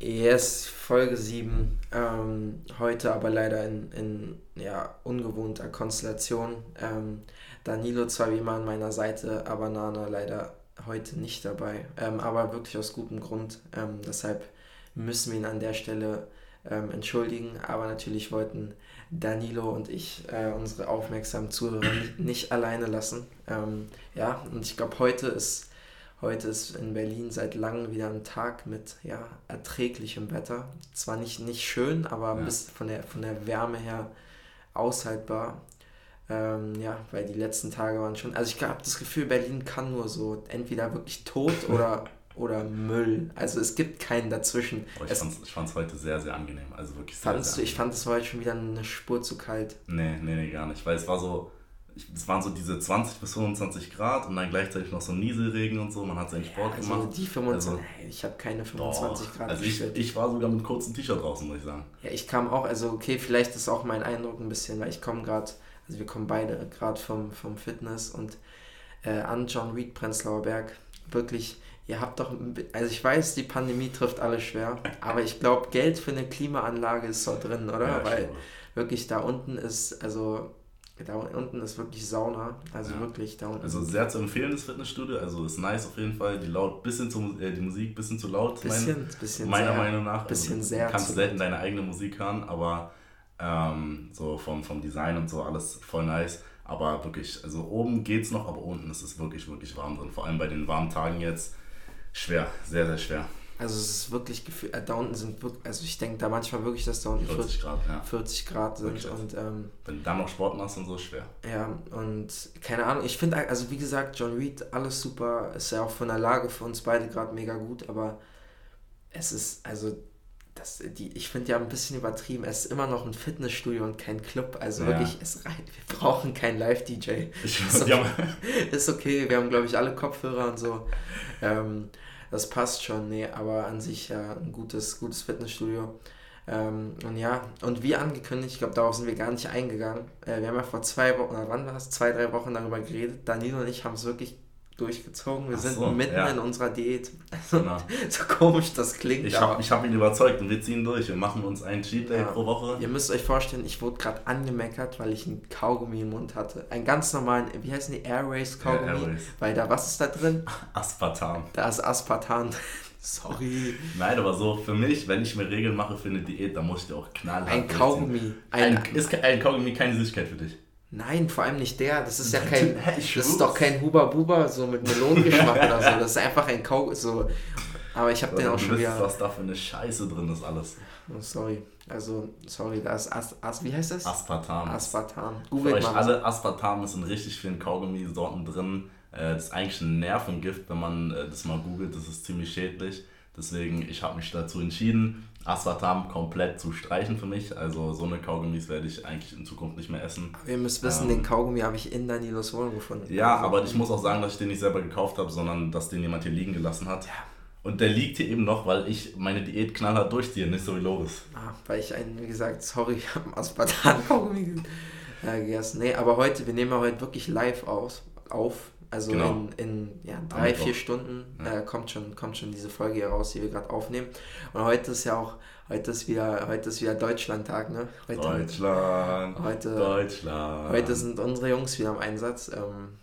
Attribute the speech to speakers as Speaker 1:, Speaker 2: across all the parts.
Speaker 1: Yes, Folge 7. Ähm, heute aber leider in, in ja, ungewohnter Konstellation. Ähm, Danilo zwar wie immer an meiner Seite, aber Nana leider heute nicht dabei. Ähm, aber wirklich aus gutem Grund. Ähm, deshalb müssen wir ihn an der Stelle ähm, entschuldigen. Aber natürlich wollten Danilo und ich äh, unsere aufmerksamen Zuhörer nicht, nicht alleine lassen. Ähm, ja, und ich glaube, heute ist Heute ist in Berlin seit langem wieder ein Tag mit ja, erträglichem Wetter. Zwar nicht, nicht schön, aber ja. bis von der, von der Wärme her aushaltbar. Ähm, ja, weil die letzten Tage waren schon. Also ich habe das Gefühl, Berlin kann nur so entweder wirklich tot oder, oder Müll. Also es gibt keinen dazwischen.
Speaker 2: Oh, ich fand es heute sehr, sehr angenehm. Also wirklich
Speaker 1: sehr, sehr du, Ich fand es heute schon wieder eine Spur zu kalt.
Speaker 2: Nee, nee, nee, gar nicht. Weil es war so es waren so diese 20 bis 25 Grad und dann gleichzeitig noch so Nieselregen und so. Man hat seinen Sport ja, also
Speaker 1: gemacht. Die 25, also, ich habe keine 25 doch, Grad.
Speaker 2: Also ich, ich war sogar mit kurzem T-Shirt draußen, muss ich sagen.
Speaker 1: Ja, ich kam auch, also okay, vielleicht ist auch mein Eindruck ein bisschen, weil ich komme gerade, also wir kommen beide gerade vom, vom Fitness und äh, an John Reed, Prenzlauer Berg, wirklich, ihr habt doch, also ich weiß, die Pandemie trifft alle schwer, aber ich glaube, Geld für eine Klimaanlage ist so drin, oder? Ja, weil wirklich da unten ist, also da unten ist wirklich Sauna, also ja. wirklich da unten.
Speaker 2: Also sehr zu empfehlen, das Fitnessstudio, also ist nice auf jeden Fall, die laut, bisschen zu, äh, die Musik bisschen zu laut, bisschen, mein, bisschen meiner sehr, Meinung nach. Bisschen also, sehr. Du kannst selten deine eigene Musik hören, aber ähm, so vom, vom Design und so alles voll nice. Aber wirklich, also oben geht's noch, aber unten ist es wirklich, wirklich warm drin. Vor allem bei den warmen Tagen jetzt schwer, sehr, sehr schwer.
Speaker 1: Also es ist wirklich gefühlt, äh, da unten sind wirklich, also ich denke da manchmal wirklich, dass da unten 40 Grad, ja. 40 Grad sind und ähm,
Speaker 2: wenn du dann noch Sport machst und so schwer.
Speaker 1: Ja, und keine Ahnung, ich finde, also wie gesagt, John Reed, alles super, ist ja auch von der Lage für uns beide gerade mega gut, aber es ist, also das, die, ich finde ja ein bisschen übertrieben. Es ist immer noch ein Fitnessstudio und kein Club. Also ja. wirklich, es rein, wir brauchen keinen Live-DJ. Ist, okay. ist okay, wir haben, glaube ich, alle Kopfhörer und so. Ähm, das passt schon, nee, aber an sich ja ein gutes, gutes Fitnessstudio. Ähm, und ja, und wie angekündigt, ich glaube, darauf sind wir gar nicht eingegangen. Äh, wir haben ja vor zwei Wochen, oder wann war es? Zwei, drei Wochen darüber geredet. Danilo und ich haben es wirklich durchgezogen. Wir Ach sind so, mitten ja. in unserer Diät. Also, genau. so komisch das klingt.
Speaker 2: Ich habe hab ihn überzeugt und wir ziehen durch. Wir machen uns einen Cheat Day ja. pro Woche.
Speaker 1: Ihr müsst euch vorstellen, ich wurde gerade angemeckert, weil ich einen Kaugummi im Mund hatte. Einen ganz normalen, wie heißen die, Airways Kaugummi? Ja, Airways. Weil da, was ist da drin?
Speaker 2: Aspartam.
Speaker 1: Da ist Aspartam Sorry.
Speaker 2: Nein, aber so für mich, wenn ich mir Regeln mache für eine Diät, dann muss ich dir auch knallhart
Speaker 1: Ein Kaugummi.
Speaker 2: Ein, ein, ist ein Kaugummi keine Süßigkeit für dich?
Speaker 1: Nein, vor allem nicht der. Das ist ja kein. das ist doch kein Huba Buba so mit Melonengeschmack oder so. Das ist einfach ein Kau. So. Aber ich habe den auch schon wieder.
Speaker 2: Was da für eine Scheiße drin ist alles.
Speaker 1: Oh, sorry. Also, sorry, da ist As, As wie heißt das?
Speaker 2: Aspartam.
Speaker 1: Aspartam.
Speaker 2: Google Für euch alle, Aspartam ist in richtig vielen Kaugummi-Sorten drin. Äh, das ist eigentlich ein Nervengift, wenn man äh, das mal googelt. Das ist ziemlich schädlich. Deswegen, ich habe mich dazu entschieden, Aspartam komplett zu streichen für mich. Also so eine Kaugummis werde ich eigentlich in Zukunft nicht mehr essen.
Speaker 1: Aber ihr müsst wissen, ähm, den Kaugummi habe ich in Danilos Wohnung gefunden.
Speaker 2: Ja, also, aber ich muss auch sagen, dass ich den nicht selber gekauft habe, sondern dass den jemand hier liegen gelassen hat. Ja. Und der liegt hier eben noch, weil ich meine Diät knallhart durchziehe, nicht so wie Loris.
Speaker 1: Ah, weil ich einen, wie gesagt, sorry, ich habe Aspartam-Kaugummi äh, gegessen. Nee, aber heute, wir nehmen ja heute wirklich live aus, auf. Also genau. in, in ja, drei, vier Stunden ja. äh, kommt, schon, kommt schon diese Folge hier raus, die wir gerade aufnehmen. Und heute ist ja auch, heute ist wieder, heute ist wieder Deutschlandtag, ne? Heute,
Speaker 2: Deutschland.
Speaker 1: Heute,
Speaker 2: Deutschland.
Speaker 1: Heute sind unsere Jungs wieder im Einsatz ähm,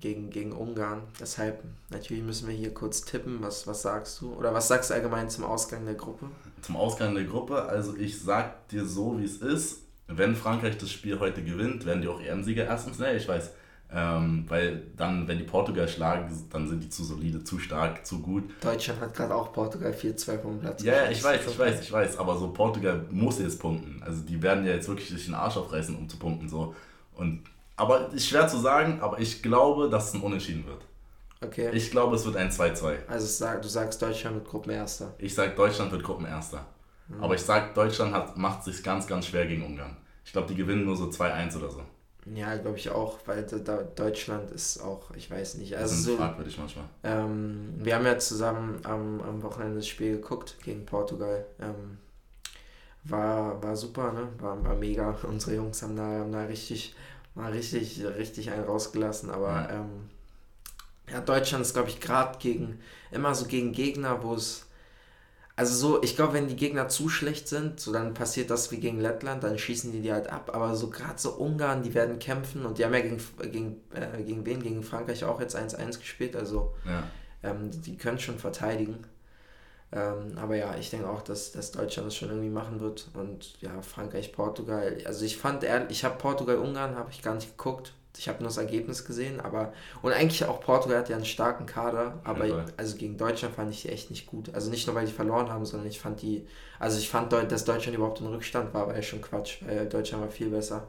Speaker 1: gegen, gegen Ungarn. Deshalb, natürlich müssen wir hier kurz tippen. Was, was sagst du? Oder was sagst du allgemein zum Ausgang der Gruppe?
Speaker 2: Zum Ausgang der Gruppe, also ich sag dir so, wie es ist. Wenn Frankreich das Spiel heute gewinnt, werden die auch EM-Sieger erstens. Ne, ich weiß ähm, weil dann, wenn die Portugal schlagen, dann sind die zu solide, zu stark, zu gut.
Speaker 1: Deutschland hat gerade auch Portugal 4-2 vom Platz.
Speaker 2: Ja, ja, ich weiß, ich weiß, ich weiß. Aber so Portugal muss jetzt punkten. Also die werden ja jetzt wirklich sich den Arsch aufreißen, um zu punkten. So. Und, aber ist schwer zu sagen, aber ich glaube, dass es ein Unentschieden wird.
Speaker 1: Okay.
Speaker 2: Ich glaube, es wird ein 2-2.
Speaker 1: Also du sagst, Deutschland wird Gruppenerster.
Speaker 2: Ich sag, Deutschland wird Gruppenerster. Mhm. Aber ich sag, Deutschland hat, macht sich ganz, ganz schwer gegen Ungarn. Ich glaube, die gewinnen nur so 2-1 oder so.
Speaker 1: Ja, glaube ich auch, weil da, Deutschland ist auch, ich weiß nicht. Also
Speaker 2: das ist so, fragwürdig manchmal.
Speaker 1: Ähm, wir haben ja zusammen am, am Wochenende das Spiel geguckt gegen Portugal. Ähm, war, war super, ne? War, war mega. Unsere Jungs haben da, haben da richtig, mal richtig, richtig einen rausgelassen. Aber ja, ähm, ja Deutschland ist, glaube ich, gerade gegen, immer so gegen Gegner, wo es also so, ich glaube, wenn die Gegner zu schlecht sind, so dann passiert das wie gegen Lettland, dann schießen die die halt ab. Aber so gerade so Ungarn, die werden kämpfen und die haben ja gegen, gegen, äh, gegen wen? Gegen Frankreich auch jetzt 1-1 gespielt. Also ja. ähm, die können schon verteidigen. Ähm, aber ja, ich denke auch, dass, dass Deutschland das schon irgendwie machen wird. Und ja, Frankreich, Portugal. Also ich fand ehrlich, ich habe Portugal, Ungarn, habe ich gar nicht geguckt. Ich habe nur das Ergebnis gesehen, aber und eigentlich auch Portugal hat ja einen starken Kader, aber ja, also gegen Deutschland fand ich die echt nicht gut. Also nicht nur weil die verloren haben, sondern ich fand die, also ich fand, dass Deutschland überhaupt in Rückstand war, war ja schon Quatsch, weil Deutschland war viel besser.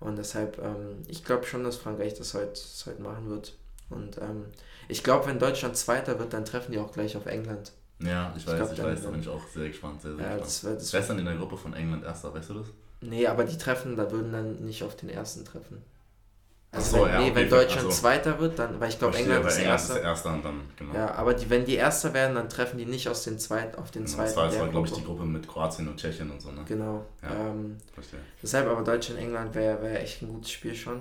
Speaker 1: Und deshalb, ähm, ich glaube schon, dass Frankreich das heute, das heute machen wird. Und ähm, ich glaube, wenn Deutschland Zweiter wird, dann treffen die auch gleich auf England. Ja, ich weiß, ich, glaub, ich weiß, da bin ich auch sehr gespannt, sehr, sehr ja, gespannt. Wer ist dann in der Gruppe von England Erster, weißt du das? Nee, aber die treffen, da würden dann nicht auf den Ersten treffen. Also so, wenn, ja, nee, okay, wenn Deutschland also, Zweiter wird, dann, weil ich glaube, England, ist, England Erster. ist Erster und dann, genau. Ja, aber die, wenn die Erster werden, dann treffen die nicht aus den Zweiten auf den genau, Zweiten.
Speaker 2: Das war, war glaube ich, die Gruppe mit Kroatien und Tschechien und so, ne? Genau.
Speaker 1: Ja, ähm, verstehe. Deshalb aber Deutschland, England wäre wär echt ein gutes Spiel schon.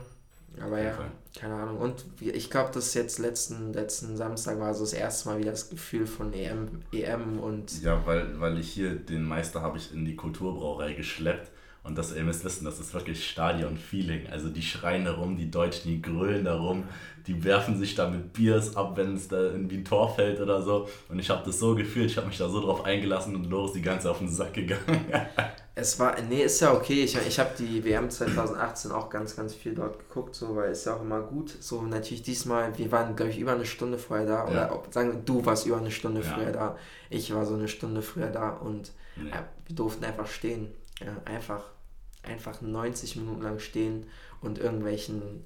Speaker 1: Aber ja, Fall. keine Ahnung. Und ich glaube, das jetzt letzten, letzten Samstag war so das erste Mal wieder das Gefühl von EM, EM und.
Speaker 2: Ja, weil, weil ich hier den Meister habe ich in die Kulturbrauerei geschleppt und das, ihr müsst wissen, das ist wirklich Stadion-Feeling. Also die schreien da rum, die Deutschen, die grölen da rum, die werfen sich da mit Biers ab, wenn es da irgendwie ein Tor fällt oder so. Und ich habe das so gefühlt, ich habe mich da so drauf eingelassen und Loris die ganze auf den Sack gegangen.
Speaker 1: es war, nee, ist ja okay. Ich, ich habe die WM 2018 auch ganz, ganz viel dort geguckt, so, weil es ja auch immer gut. So natürlich diesmal, wir waren, glaube ich, über eine Stunde vorher da. Oder ja. sagen du warst über eine Stunde ja. früher da. Ich war so eine Stunde früher da und nee. ja, wir durften einfach stehen. Ja, einfach einfach 90 Minuten lang stehen und irgendwelchen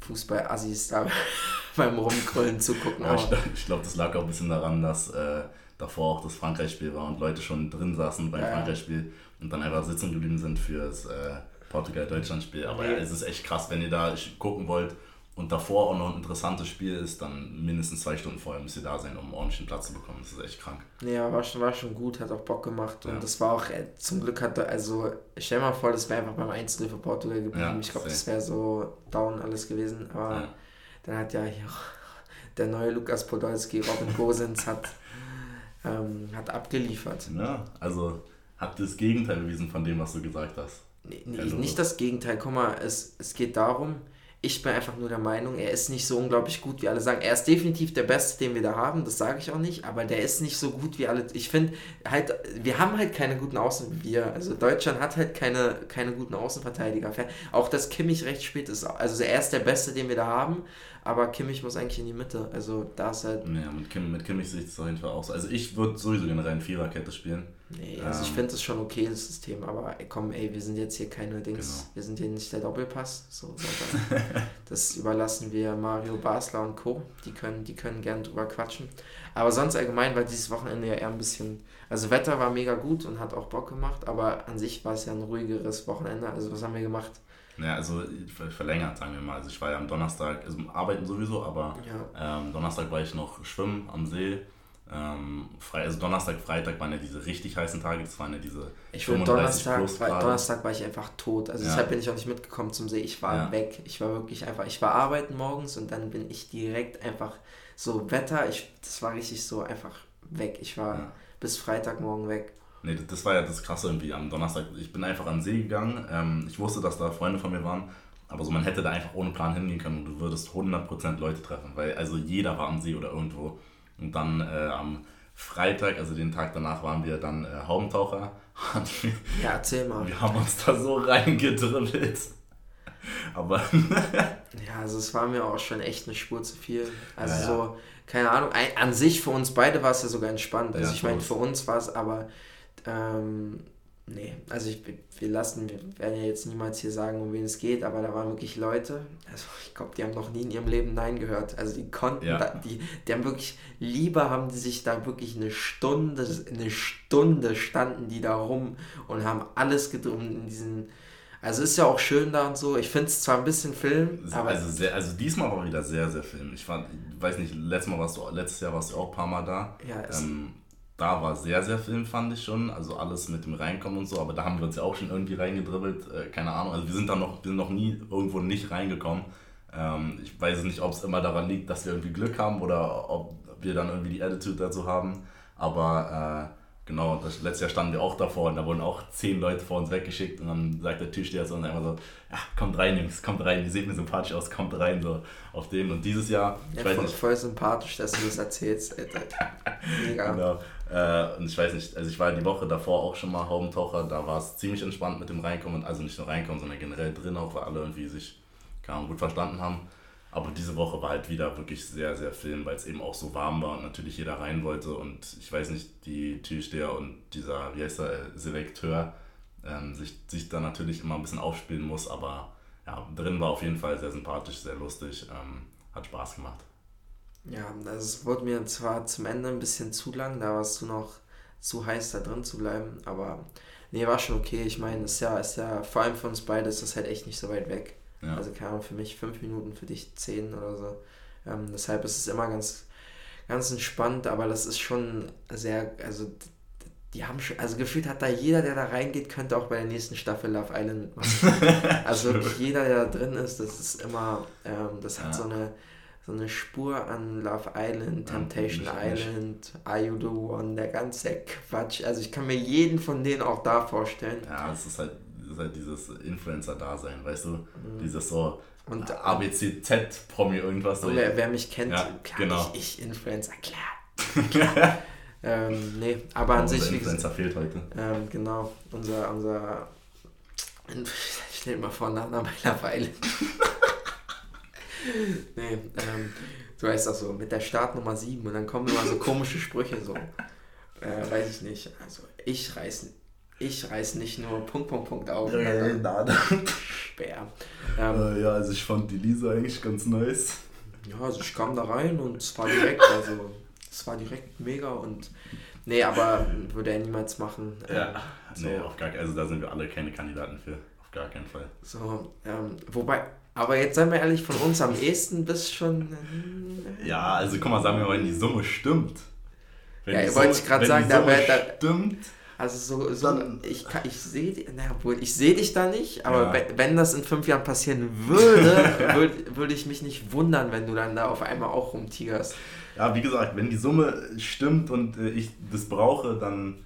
Speaker 1: Fußball-Assis da beim Rumkrollen zugucken.
Speaker 2: Ja, ich, ich glaube, das lag auch ein bisschen daran, dass äh, davor auch das Frankreich-Spiel war und Leute schon drin saßen beim ja. Frankreich-Spiel und dann einfach sitzen geblieben sind für das äh, Portugal-Deutschland-Spiel. Aber ja, es ist echt krass, wenn ihr da gucken wollt, und davor auch noch ein interessantes Spiel ist, dann mindestens zwei Stunden vorher müsst ihr da sein, um einen ordentlichen Platz zu bekommen. Das ist echt krank.
Speaker 1: Ja, war schon, war schon gut, hat auch Bock gemacht. Und ja. das war auch, äh, zum Glück hat also stell mal vor, das wäre einfach beim 1 für Portugal geblieben. Ja, ich glaube, das wäre so down alles gewesen. Aber ja. dann hat ja hier der neue Lukas Podolski, Robin Gosens, hat, ähm, hat abgeliefert.
Speaker 2: Ja, also hat das Gegenteil bewiesen von dem, was du gesagt hast.
Speaker 1: Nee, nee, nicht das Gegenteil. Guck mal, es, es geht darum, ich bin einfach nur der Meinung, er ist nicht so unglaublich gut, wie alle sagen. Er ist definitiv der Beste, den wir da haben, das sage ich auch nicht, aber der ist nicht so gut wie alle. Ich finde halt, wir haben halt keine guten Außen wie wir. Also Deutschland hat halt keine, keine guten Außenverteidiger. Auch dass Kimmich recht spät ist, also er ist der Beste, den wir da haben, aber Kimmich muss eigentlich in die Mitte. Also da ist halt.
Speaker 2: Ja, mit, Kim, mit Kimmich sehe ich es auf jeden Fall auch so. Also ich würde sowieso generell in Viererkette spielen.
Speaker 1: Nee, also ähm, ich finde das schon okay, das System, aber ey, komm, ey, wir sind jetzt hier keine Dings, genau. wir sind hier nicht der Doppelpass. So, das überlassen wir Mario Basler und Co. Die können, die können gern drüber quatschen. Aber sonst allgemein war dieses Wochenende ja eher ein bisschen. Also Wetter war mega gut und hat auch Bock gemacht, aber an sich war es ja ein ruhigeres Wochenende. Also was haben wir gemacht?
Speaker 2: Ja, also verlängert, sagen wir mal. Also ich war ja am Donnerstag, also arbeiten sowieso, aber ja. ähm, Donnerstag war ich noch schwimmen am See. Ähm, Fre also Donnerstag, Freitag waren ja diese richtig heißen Tage, das waren ja diese ich 35
Speaker 1: Donnerstag, Donnerstag war ich einfach tot. Also ja. deshalb bin ich auch nicht mitgekommen zum See. Ich war ja. weg. Ich war wirklich einfach, ich war arbeiten morgens und dann bin ich direkt einfach so Wetter, ich, das war richtig so einfach weg. Ich war bis Freitagmorgen weg.
Speaker 2: Nee, das war ja das Krasse irgendwie am Donnerstag. Ich bin einfach an den See gegangen. Ähm, ich wusste, dass da Freunde von mir waren. Aber so, man hätte da einfach ohne Plan hingehen können und du würdest 100% Leute treffen. Weil also jeder war am See oder irgendwo. Und dann äh, am Freitag, also den Tag danach, waren wir dann äh, Haubentaucher. ja, erzähl mal. Wir haben uns da so reingedribbelt. Aber.
Speaker 1: ja, also es war mir auch schon echt eine Spur zu viel. Also ja, ja. so, keine Ahnung, an sich für uns beide war es ja sogar entspannt. Also ja, ich meine, für uns war es aber. Ähm, Nee, also ich, wir lassen, wir werden ja jetzt niemals hier sagen, um wen es geht, aber da waren wirklich Leute, also ich glaube, die haben noch nie in ihrem Leben Nein gehört. Also die konnten, ja. da, die, die haben wirklich, lieber haben die sich da wirklich eine Stunde, eine Stunde standen die da rum und haben alles gedrungen in diesen, also ist ja auch schön da und so. Ich finde es zwar ein bisschen Film,
Speaker 2: aber. Also, sehr, also diesmal war wieder sehr, sehr Film. Ich war, weiß nicht, letztes, Mal warst du, letztes Jahr warst du auch ein paar Mal da. Ja, ähm, da war sehr, sehr Film, fand ich schon. Also alles mit dem Reinkommen und so, aber da haben wir uns ja auch schon irgendwie reingedribbelt. Äh, keine Ahnung. Also wir sind da noch, wir sind noch nie irgendwo nicht reingekommen. Ähm, ich weiß nicht, ob es immer daran liegt, dass wir irgendwie Glück haben oder ob wir dann irgendwie die Attitude dazu haben. Aber äh, Genau, das letztes Jahr standen wir auch davor und da wurden auch zehn Leute vor uns weggeschickt und dann sagt der Türsteher so und einfach so, ja, kommt rein, Jungs, kommt rein, die sehen mir sympathisch aus, kommt rein, so auf den. Und dieses Jahr,
Speaker 1: ich ja, weiß voll, nicht. voll sympathisch, dass du das erzählst, Alter.
Speaker 2: Mega. Genau. Äh, und ich weiß nicht, also ich war die Woche davor auch schon mal Haubentaucher, da war es ziemlich entspannt mit dem Reinkommen, also nicht nur Reinkommen, sondern generell drin auch, weil alle irgendwie sich kaum gut verstanden haben. Aber diese Woche war halt wieder wirklich sehr, sehr film, weil es eben auch so warm war und natürlich jeder rein wollte. Und ich weiß nicht, die Türsteher und dieser, wie heißt der, äh, Selekteur ähm, sich, sich da natürlich immer ein bisschen aufspielen muss. Aber ja, drin war auf jeden Fall sehr sympathisch, sehr lustig, ähm, hat Spaß gemacht.
Speaker 1: Ja, also es wurde mir zwar zum Ende ein bisschen zu lang, da warst du noch zu heiß, da drin zu bleiben, aber nee, war schon okay. Ich meine, ist ja, ist ja, vor allem für uns beide ist das halt echt nicht so weit weg. Ja. Also keine Ahnung, für mich fünf Minuten, für dich zehn oder so. Ähm, deshalb ist es immer ganz, ganz entspannt, aber das ist schon sehr, also die haben schon, also gefühlt hat da jeder, der da reingeht, könnte auch bei der nächsten Staffel Love Island machen. also jeder, der da drin ist, das ist immer, ähm, das hat ja. so eine so eine Spur an Love Island, Temptation ja, Island, Are You the One, der ganze Quatsch. Also ich kann mir jeden von denen auch da vorstellen.
Speaker 2: Ja, es ist halt ist halt dieses Influencer-Dasein, weißt du? Mhm. Dieses so und ABCZ-Promi irgendwas.
Speaker 1: So. Wer, wer, mich kennt, ja, klar, genau. ich, ich Influencer, klar. klar. ähm, nee, aber an sich. Influencer fehlt heute. Ähm, genau, unser, unser stell dir mal vor, Nana mittlerweile. nee, ähm, du weißt das so, mit der Startnummer 7 und dann kommen immer so komische Sprüche, so. Äh, weiß ich nicht. Also, ich reiß ich reiß nicht nur Punkt, Punkt, Punkt auf. Ja, ja, nein.
Speaker 2: Schwer. Ähm, äh, ja, also ich fand die Lisa eigentlich ganz nice.
Speaker 1: Ja, also ich kam da rein und es war direkt, also es war direkt mega und nee, aber würde er niemals machen.
Speaker 2: Ja, ähm, so. nee, auf gar keinen Also da sind wir alle keine Kandidaten für. Auf gar keinen Fall.
Speaker 1: So, ähm, wobei, aber jetzt seien wir ehrlich, von uns am ehesten bist schon.
Speaker 2: Äh, ja, also guck mal, sagen wir mal, wenn die Summe stimmt. Wenn ja, wollte ich gerade sagen,
Speaker 1: da, da, stimmt also so, so dann, ich, ich sehe naja, ich sehe dich da nicht, aber ja. wenn das in fünf Jahren passieren würde, würde würd ich mich nicht wundern, wenn du dann da auf einmal auch rumtigerst.
Speaker 2: Ja, wie gesagt, wenn die Summe stimmt und äh, ich das brauche, dann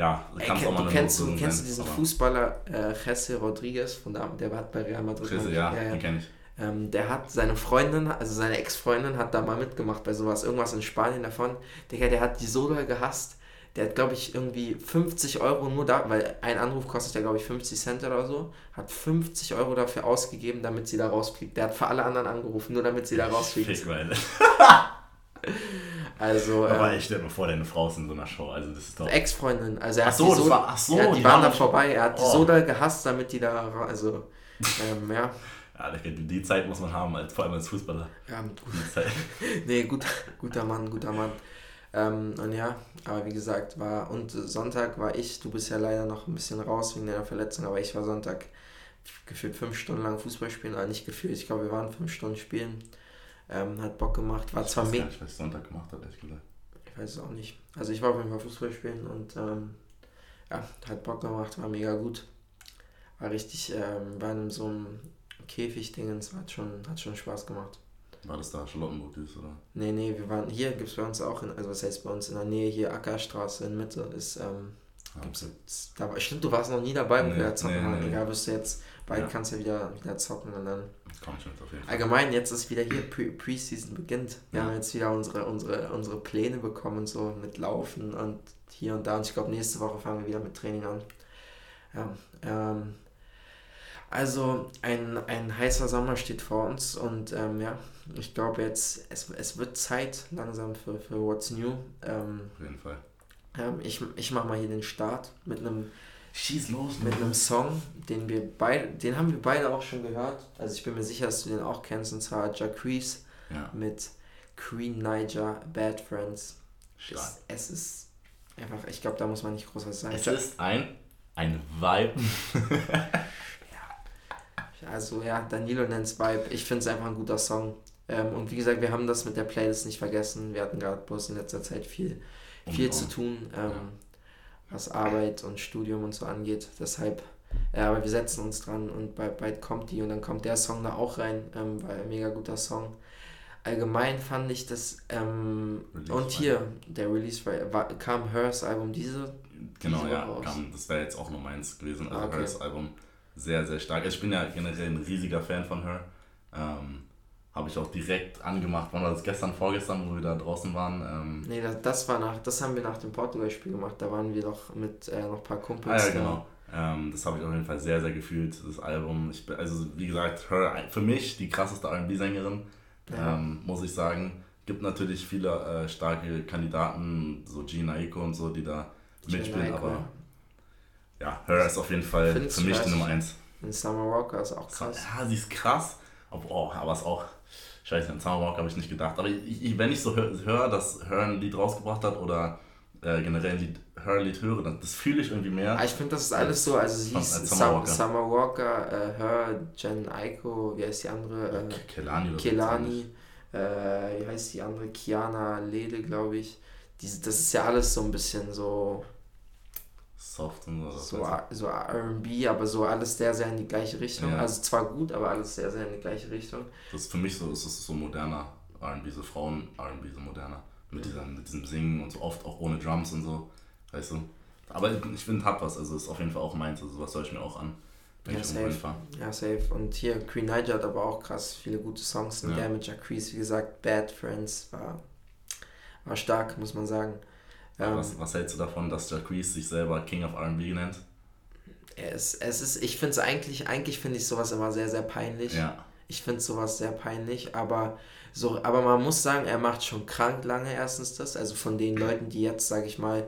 Speaker 2: ja, kann es auch mal
Speaker 1: du kennst, du, kennst du diesen. Fußballer äh, Jesse Rodriguez, von da, der hat bei Real Madrid. Jesse, ja, ja, ja, den kenne ich. Ähm, der hat seine Freundin, also seine Ex-Freundin hat da mal mitgemacht bei sowas, irgendwas in Spanien davon. Digga, der hat die so doll gehasst der hat, glaube ich, irgendwie 50 Euro nur da, weil ein Anruf kostet ja, glaube ich, 50 Cent oder so, hat 50 Euro dafür ausgegeben, damit sie da rausfliegt. Der hat für alle anderen angerufen, nur damit sie da rausfliegt. Fickweile.
Speaker 2: also. Aber ähm, ich stell mir vor, deine Frau ist in so einer Show. Also, das ist doch.
Speaker 1: Ex-Freundin. Also, er ach so, so, war, ach so, ja, die, die waren da vorbei. Er hat oh. die so da gehasst, damit die da. Also, ähm, ja.
Speaker 2: Ja, die Zeit muss man haben, als, vor allem als Fußballer. Ja, gut.
Speaker 1: Nee, gut, guter Mann, guter Mann. Ähm, und ja, aber wie gesagt, war und Sonntag war ich, du bist ja leider noch ein bisschen raus wegen deiner Verletzung, aber ich war Sonntag gefühlt fünf Stunden lang Fußball spielen, also nicht gefühlt, ich glaube, wir waren fünf Stunden spielen. Ähm, hat Bock gemacht, war ich zwar mega. Ich weiß Sonntag gemacht hat, ehrlich gesagt. Ich weiß es auch nicht. Also ich war auf jeden Fall Fußball spielen und ähm, ja, hat Bock gemacht, war mega gut. War richtig, ähm, war in so einem Käfig-Dingens, hat schon, hat schon Spaß gemacht.
Speaker 2: War das da Charlottenburg ist, oder?
Speaker 1: Nee, nee, wir waren hier, gibt es bei uns auch, in, also was heißt bei uns in der Nähe, hier Ackerstraße in Mitte ist, ähm, ah, gibt's, da, stimmt, du warst noch nie dabei, wo nee, wir zocken nee, nee, Egal, wirst du jetzt, bald ja. kannst du wieder, wieder zocken und dann. Kommt schon auf jeden Fall. Allgemein, jetzt ist wieder hier Preseason beginnt. Wir ja. haben jetzt wieder unsere, unsere, unsere Pläne bekommen und so mit Laufen und hier und da. Und ich glaube, nächste Woche fangen wir wieder mit Training an. Ja, ähm, also ein, ein heißer Sommer steht vor uns und ähm, ja, ich glaube jetzt, es, es wird Zeit langsam für, für What's New. Ähm, Auf jeden Fall. Ähm, ich ich mache mal hier den Start mit einem Schieß los. Mit einem Song, den wir beide, den haben wir beide auch schon gehört. Also ich bin mir sicher, dass du den auch kennst, und zwar Jacquees ja. mit Queen Niger Bad Friends. Es, es ist einfach, ich glaube, da muss man nicht groß was sagen.
Speaker 2: Es ist ein, ein Vibe.
Speaker 1: Also ja, Danilo nennt Vibe. Ich finde es einfach ein guter Song. Ähm, und wie gesagt, wir haben das mit der Playlist nicht vergessen. Wir hatten gerade bloß in letzter Zeit viel, viel oh, zu tun, ähm, ja. Was Arbeit und Studium und so angeht. Deshalb, ja, aber wir setzen uns dran und bald, bald kommt die und dann kommt der Song da auch rein, ähm, weil mega guter Song. allgemein fand ich das, ähm, und hier, der Release war, kam Hers Album diese.
Speaker 2: Genau, ja, kam, das wäre jetzt auch noch meins gewesen. Also okay. Hers Album sehr, sehr stark. Ich bin ja generell ein riesiger Fan von Her. Ähm, habe ich auch direkt angemacht. Wann war das gestern, vorgestern, wo wir da draußen waren? Ähm,
Speaker 1: nee, das, das war nach, das haben wir nach dem Portugal-Spiel gemacht. Da waren wir doch mit äh, noch ein paar Kumpels.
Speaker 2: Ah, ja, genau. Ähm, das habe ich auf jeden Fall sehr, sehr gefühlt, das Album. Ich, also, wie gesagt, Her, für mich die krasseste RB-Sängerin, ja. ähm, muss ich sagen. Gibt natürlich viele äh, starke Kandidaten, so Gina Iko und so, die da mitspielen, aber ja, Her ist auf jeden Fall Findest für mich die Nummer 1.
Speaker 1: Und Summer Walker ist auch krass.
Speaker 2: Ja, sie ist krass, aber, oh, aber ist auch Scheiße, an Summer Walker habe ich nicht gedacht. Aber ich, ich, wenn ich so höre, hör, dass Her ein Lied rausgebracht hat oder äh, generell ein Lied, Her ein Lied höre, das fühle ich irgendwie mehr.
Speaker 1: Ah, ich finde, das ist alles so. Also sie ist Summer Walker, Summer Walker äh, Her, Jen Aiko, wie heißt die andere? Äh, Kelani. Kelani. Äh, wie heißt die andere? Kiana Lede, glaube ich. Diese, das ist ja alles so ein bisschen so soft und so. So, so RB, aber so alles sehr, sehr in die gleiche Richtung. Ja. Also zwar gut, aber alles sehr, sehr in die gleiche Richtung.
Speaker 2: Das ist für mich so, ist das so moderner RB, so Frauen-RB, so moderner. Mit, ja. diesem, mit diesem Singen und so oft auch ohne Drums und so. Weißt du? Aber ich finde, hat was, also ist auf jeden Fall auch meins, also sowas soll ich mir auch an. Wenn
Speaker 1: ja,
Speaker 2: ich
Speaker 1: safe. Ja, safe. Und hier, Queen Niger hat aber auch krass viele gute Songs. Ja. Damage Crease, wie gesagt, Bad Friends war, war stark, muss man sagen.
Speaker 2: Ähm, was, was hältst du davon, dass Jacquees sich selber King of RB nennt?
Speaker 1: Es, es ist, ich finde es eigentlich, eigentlich finde ich sowas immer sehr, sehr peinlich. Ja. Ich finde sowas sehr peinlich, aber so, aber man muss sagen, er macht schon krank lange erstens das, also von den Leuten, die jetzt, sage ich mal,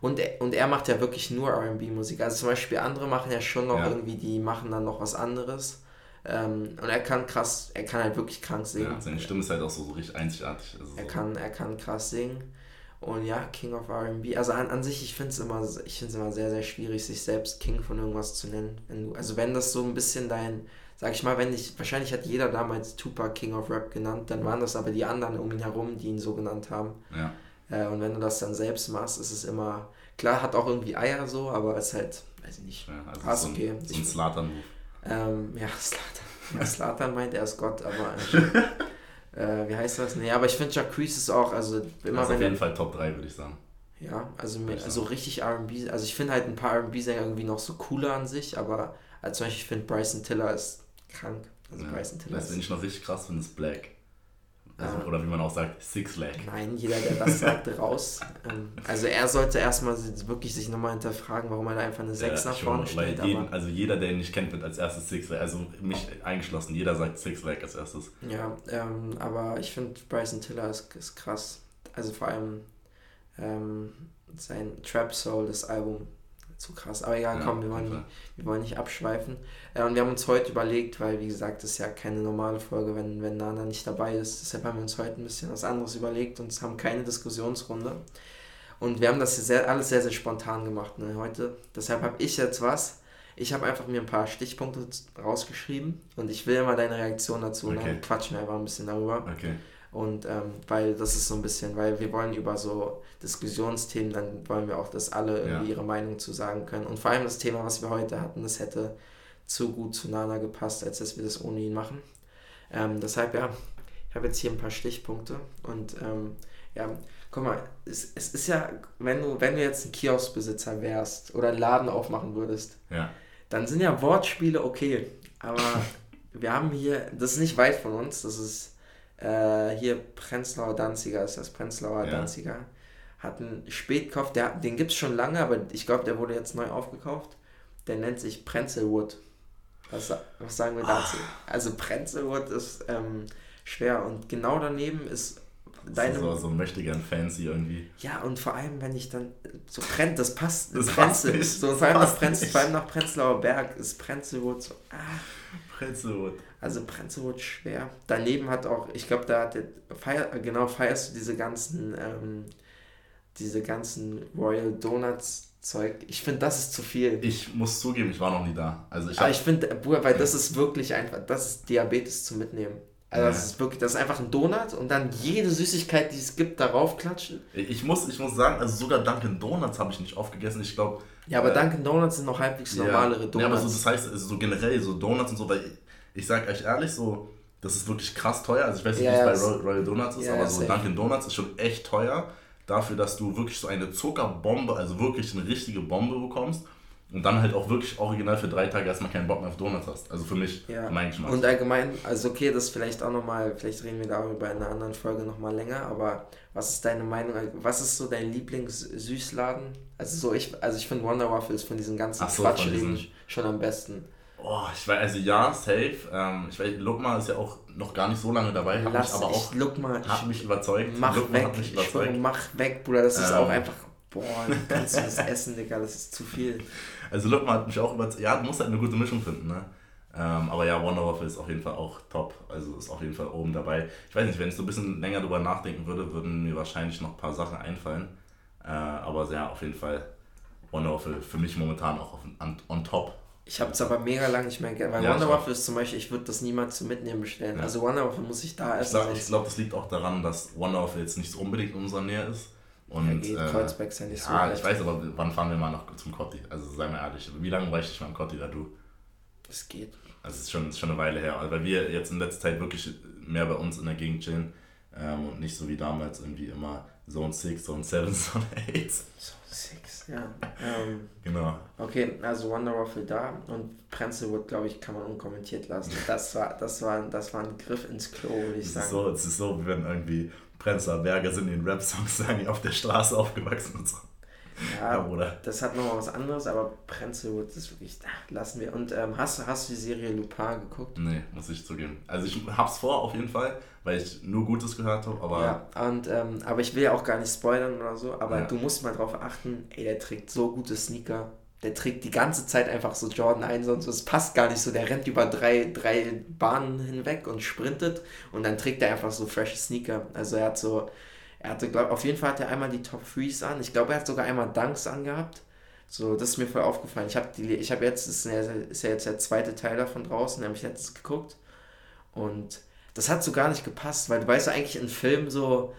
Speaker 1: und er, und er macht ja wirklich nur RB-Musik. Also zum Beispiel andere machen ja schon noch ja. irgendwie, die machen dann noch was anderes. Ähm, und er kann krass, er kann halt wirklich krank singen.
Speaker 2: Ja, seine Stimme ist halt auch so, so richtig einzigartig.
Speaker 1: Also er, so. kann, er kann krass singen. Und ja, King of RB. Also an, an sich, ich finde es immer, immer sehr, sehr schwierig, sich selbst King von irgendwas zu nennen. Wenn du, also wenn das so ein bisschen dein, sag ich mal, wenn ich, wahrscheinlich hat jeder damals Tupac King of Rap genannt, dann waren das aber die anderen um ihn herum, die ihn so genannt haben. Ja. Äh, und wenn du das dann selbst machst, ist es immer, klar, hat auch irgendwie Eier so, aber es ist halt, weiß ich nicht, ja, also krass,
Speaker 2: so ein, okay. So ein Slatan-Move.
Speaker 1: Ähm, ja, Slatan. Ja, Slatan meint, er ist Gott, aber äh, wie heißt das? Nee, aber ich finde Jacquees ist auch, also
Speaker 2: immer also. Auf jeden Fall Top 3, würde ich sagen.
Speaker 1: Ja, also mit, also richtig RB, also ich finde halt ein paar RB-Sänger irgendwie noch so cooler an sich, aber als zum Beispiel, ich finde Bryson Tiller ist krank. Also
Speaker 2: ja. Bryson Tiller. Das finde ich noch richtig krass, finde ist Black. Also, ja. Oder wie man auch sagt, Six Leg.
Speaker 1: Nein, jeder, der das sagt, raus. Ähm, also er sollte erstmal wirklich sich nochmal hinterfragen, warum er da einfach eine 6 ja, nach vorne stellt.
Speaker 2: Jeden, also jeder, der ihn nicht kennt, wird als erstes Six Leg. Also mich eingeschlossen, jeder sagt Six Leg als erstes.
Speaker 1: Ja, ähm, aber ich finde Bryson Tiller ist, ist krass. Also vor allem ähm, sein Trap Soul, das Album, zu krass. Aber egal, ja, komm, wir wollen, nicht, wir wollen nicht abschweifen. Äh, und wir haben uns heute überlegt, weil wie gesagt, das ist ja keine normale Folge, wenn, wenn Nana nicht dabei ist. Deshalb haben wir uns heute ein bisschen was anderes überlegt und haben keine Diskussionsrunde. Und wir haben das sehr, alles sehr, sehr spontan gemacht ne, heute. Deshalb habe ich jetzt was. Ich habe einfach mir ein paar Stichpunkte rausgeschrieben und ich will immer deine Reaktion dazu okay. und dann quatschen wir einfach ein bisschen darüber. Okay. Und ähm, weil das ist so ein bisschen, weil wir wollen über so Diskussionsthemen, dann wollen wir auch, dass alle irgendwie ja. ihre Meinung zu sagen können. Und vor allem das Thema, was wir heute hatten, das hätte zu gut zu Nana gepasst, als dass wir das ohne ihn machen. Ähm, deshalb, ja, ich habe jetzt hier ein paar Stichpunkte und ähm, ja, guck mal, es, es ist ja, wenn du, wenn du jetzt ein Kioskbesitzer wärst oder einen Laden aufmachen würdest, ja. dann sind ja Wortspiele okay. Aber wir haben hier, das ist nicht weit von uns, das ist äh, hier Prenzlauer Danziger ist das, Prenzlauer ja. Danziger, hat einen Spätkauf, der, den gibt es schon lange, aber ich glaube, der wurde jetzt neu aufgekauft. Der nennt sich Prenzelwood. Was, was sagen wir dazu? Oh. Also Prenzelwood ist ähm, schwer und genau daneben ist
Speaker 2: deine. So, so möchte gern fancy irgendwie.
Speaker 1: Ja, und vor allem, wenn ich dann so brennt, das passt. Das Prenzel, passt so, vor allem, nach Prenzel, vor allem nach Prenzlauer Berg ist Prenzelwood so. Ah. Prenzelwood. Also Prenzelwood schwer. Daneben hat auch, ich glaube, da hat der, feier, genau, feierst du diese ganzen, ähm, diese ganzen Royal Donuts Zeug. Ich finde, das ist zu viel.
Speaker 2: Ich muss zugeben, ich war noch nie da. Also ich
Speaker 1: Aber ich finde, weil das ist wirklich einfach, das ist Diabetes zu mitnehmen. Also das ist wirklich, das ist einfach ein Donut und dann jede Süßigkeit, die es gibt, darauf klatschen.
Speaker 2: Ich muss, ich muss sagen, also sogar Dunkin' Donuts habe ich nicht oft gegessen. Ich glaube.
Speaker 1: Ja, aber äh, Dunkin' Donuts sind noch halbwegs normalere
Speaker 2: Donuts. Ja, aber so, das heißt, also so generell so Donuts und so, weil ich, ich sage euch ehrlich, so das ist wirklich krass teuer. Also ich weiß nicht, ja, wie es bei Royal, Donuts ist, ja, aber so Dunkin' Donuts ist schon echt teuer dafür, dass du wirklich so eine Zuckerbombe, also wirklich eine richtige Bombe bekommst und dann halt auch wirklich original für drei Tage erstmal keinen Bock mehr auf Donuts hast. Also für mich,
Speaker 1: ja.
Speaker 2: meinen
Speaker 1: Geschmack. Und allgemein, also okay, das vielleicht auch nochmal, vielleicht reden wir darüber in einer anderen Folge nochmal länger, aber was ist deine Meinung, was ist so dein Lieblings-Süßladen? Also so, ich, also ich finde Wonder Waffles von diesen ganzen so, Quatschläden schon am besten.
Speaker 2: Oh, ich weiß, also ja, safe. Ähm, ich weiß, Lukma ist ja auch noch gar nicht so lange dabei, hat Lass mich aber auch Lukma, hat mich überzeugt.
Speaker 1: Mach Lukma weg, mich überzeugt. Schwöre, mach weg, Bruder, das ist ähm, auch einfach, boah, du kannst das essen, Digga, das ist zu viel.
Speaker 2: Also Lukma hat mich auch überzeugt, ja, du musst halt eine gute Mischung finden, ne? Ähm, aber ja, Wonder Waffle ist auf jeden Fall auch top, also ist auf jeden Fall oben dabei. Ich weiß nicht, wenn ich so ein bisschen länger drüber nachdenken würde, würden mir wahrscheinlich noch ein paar Sachen einfallen. Äh, aber ja, auf jeden Fall Wonder Waffle für mich momentan auch on, on top.
Speaker 1: Ich habe es aber mega lange nicht mehr gegessen. Weil ja, Wonder Waffle ist zum Beispiel, ich würde das niemals zum Mitnehmen bestellen. Ja. Also Wonder Waffle muss ich da
Speaker 2: essen. Ich glaube, glaub, das liegt auch daran, dass Wonder Waffle jetzt nicht so unbedingt in unserer Nähe ist. Und, ja, geht, äh, Kreuzberg ist ja nicht so. Ja, ich weiß, aber wann fahren wir mal noch zum Kotti? Also sei mal ehrlich, wie lange bräuchte ich mal im Kotti da du?
Speaker 1: Es geht.
Speaker 2: Also es ist schon, ist schon eine Weile her. Also, weil wir jetzt in letzter Zeit wirklich mehr bei uns in der Gegend chillen ähm, und nicht so wie damals irgendwie immer Zone 6, Zone 7, Zone 8. Zone
Speaker 1: 6, ja. Ähm, genau. Okay, also Wonder Waffle da und Prenzlwood, glaube ich, kann man unkommentiert lassen. Das war, das war, das war ein Griff ins Klo, würde ich sagen.
Speaker 2: So, es ist so, wie wenn irgendwie Prenzler Berger sind in den Rap-Songs sagen, die auf der Straße aufgewachsen und so.
Speaker 1: Ja, ja oder? das hat nochmal was anderes, aber Prenzlwood ist wirklich, ach, lassen wir. Und ähm, hast, hast du die Serie Lupin geguckt?
Speaker 2: Nee, muss ich zugeben. Also ich hab's vor auf jeden Fall, weil ich nur Gutes gehört habe, aber...
Speaker 1: Ja, und, ähm, aber ich will ja auch gar nicht spoilern oder so, aber ja. du musst mal drauf achten, ey, der trägt so gute Sneaker. Der trägt die ganze Zeit einfach so Jordan 1 und so. Es passt gar nicht so. Der rennt über drei, drei Bahnen hinweg und sprintet und dann trägt er einfach so frische Sneaker. Also er hat so er hatte, glaube auf jeden Fall hat er einmal die Top Threes an. Ich glaube, er hat sogar einmal Dunks angehabt. So, das ist mir voll aufgefallen. Ich habe ich habe jetzt, ist ja, ist ja jetzt der zweite Teil davon draußen, habe ich letztens geguckt. Und das hat so gar nicht gepasst, weil du weißt ja eigentlich in Filmen so,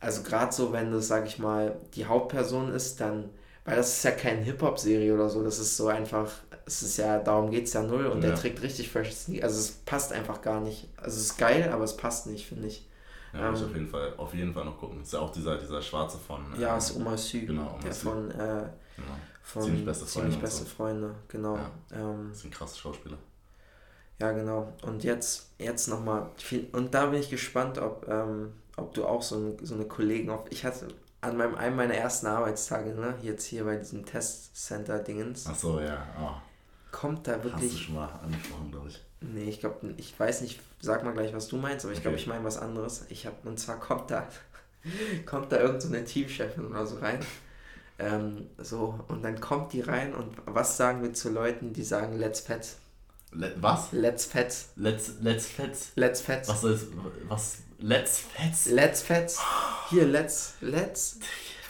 Speaker 1: also gerade so, wenn das, sag ich mal, die Hauptperson ist, dann, weil das ist ja keine Hip-Hop-Serie oder so, das ist so einfach, es ist ja, darum geht es ja null und ja. der trägt richtig fresh Sneakers. Also es passt einfach gar nicht. Also es ist geil, aber es passt nicht, finde ich.
Speaker 2: Ja, muss ähm, auf jeden Fall, auf jeden Fall noch gucken. Ist ja auch dieser, dieser Schwarze von.
Speaker 1: Ja, ähm, ist Oma Sü. Genau, Oma der Sü. von, äh, genau. von ziemlich beste Freunde. Ziemlich beste so. Freunde, genau. Ja,
Speaker 2: ähm, das sind krasse Schauspieler.
Speaker 1: Ja, genau. Und jetzt, jetzt nochmal. Und da bin ich gespannt, ob, ähm, ob du auch so, ein, so eine Kollegen auf. Ich hatte an meinem, einem meiner ersten Arbeitstage, ne, jetzt hier bei diesem Testcenter-Dingens.
Speaker 2: Ach so, ja. Oh.
Speaker 1: Kommt da wirklich. Hast
Speaker 2: du schon mal angesprochen, glaube ich.
Speaker 1: Nee, ich glaube, ich weiß nicht, sag mal gleich, was du meinst, aber ich okay. glaube, ich meine was anderes. Ich habe, und zwar kommt da, kommt da irgendeine so Teamchefin oder so rein. Ähm, so, und dann kommt die rein und was sagen wir zu Leuten, die sagen Let's Pets?
Speaker 2: Le was?
Speaker 1: Let's Pets.
Speaker 2: Let's, let's Pets?
Speaker 1: Let's Pets.
Speaker 2: Was ist, was, Let's Pets?
Speaker 1: Let's Pets. Hier, Let's, Let's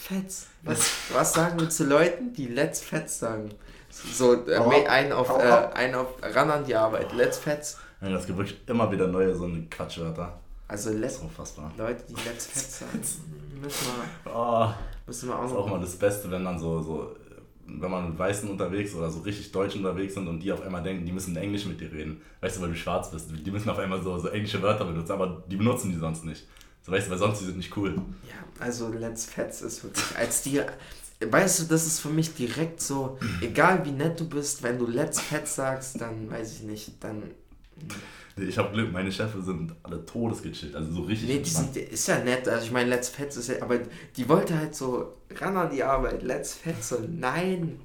Speaker 1: Pets. Was, was sagen wir zu Leuten, die Let's Pets sagen? So, äh, oh, ein, auf, oh, äh, ein auf ran an die Arbeit. Let's Fets.
Speaker 2: Ja, das gibt wirklich immer wieder neue so eine Quatschwörter.
Speaker 1: Also let's,
Speaker 2: unfassbar.
Speaker 1: Leute, die Let's Fets sagen, müssen wir,
Speaker 2: oh, müssen wir auch das ist auch mal das Beste, wenn dann so, so wenn man mit Weißen unterwegs oder so richtig Deutsch unterwegs sind und die auf einmal denken, die müssen Englisch mit dir reden. Weißt du, weil du schwarz bist. Die müssen auf einmal so, so englische Wörter benutzen, aber die benutzen die sonst nicht. So weißt du, weil sonst die sind nicht cool.
Speaker 1: Ja, also Let's Fets ist wirklich, als die, weißt du, das ist für mich direkt so, egal wie nett du bist, wenn du Let's Pet sagst, dann weiß ich nicht, dann.
Speaker 2: Ich habe Glück, meine Chefs sind alle todesgechillt, also so richtig.
Speaker 1: Nee, die sind, ist ja nett, also ich meine, Let's Pets ist ja, aber die wollte halt so ran an die Arbeit, Let's Pets, so nein,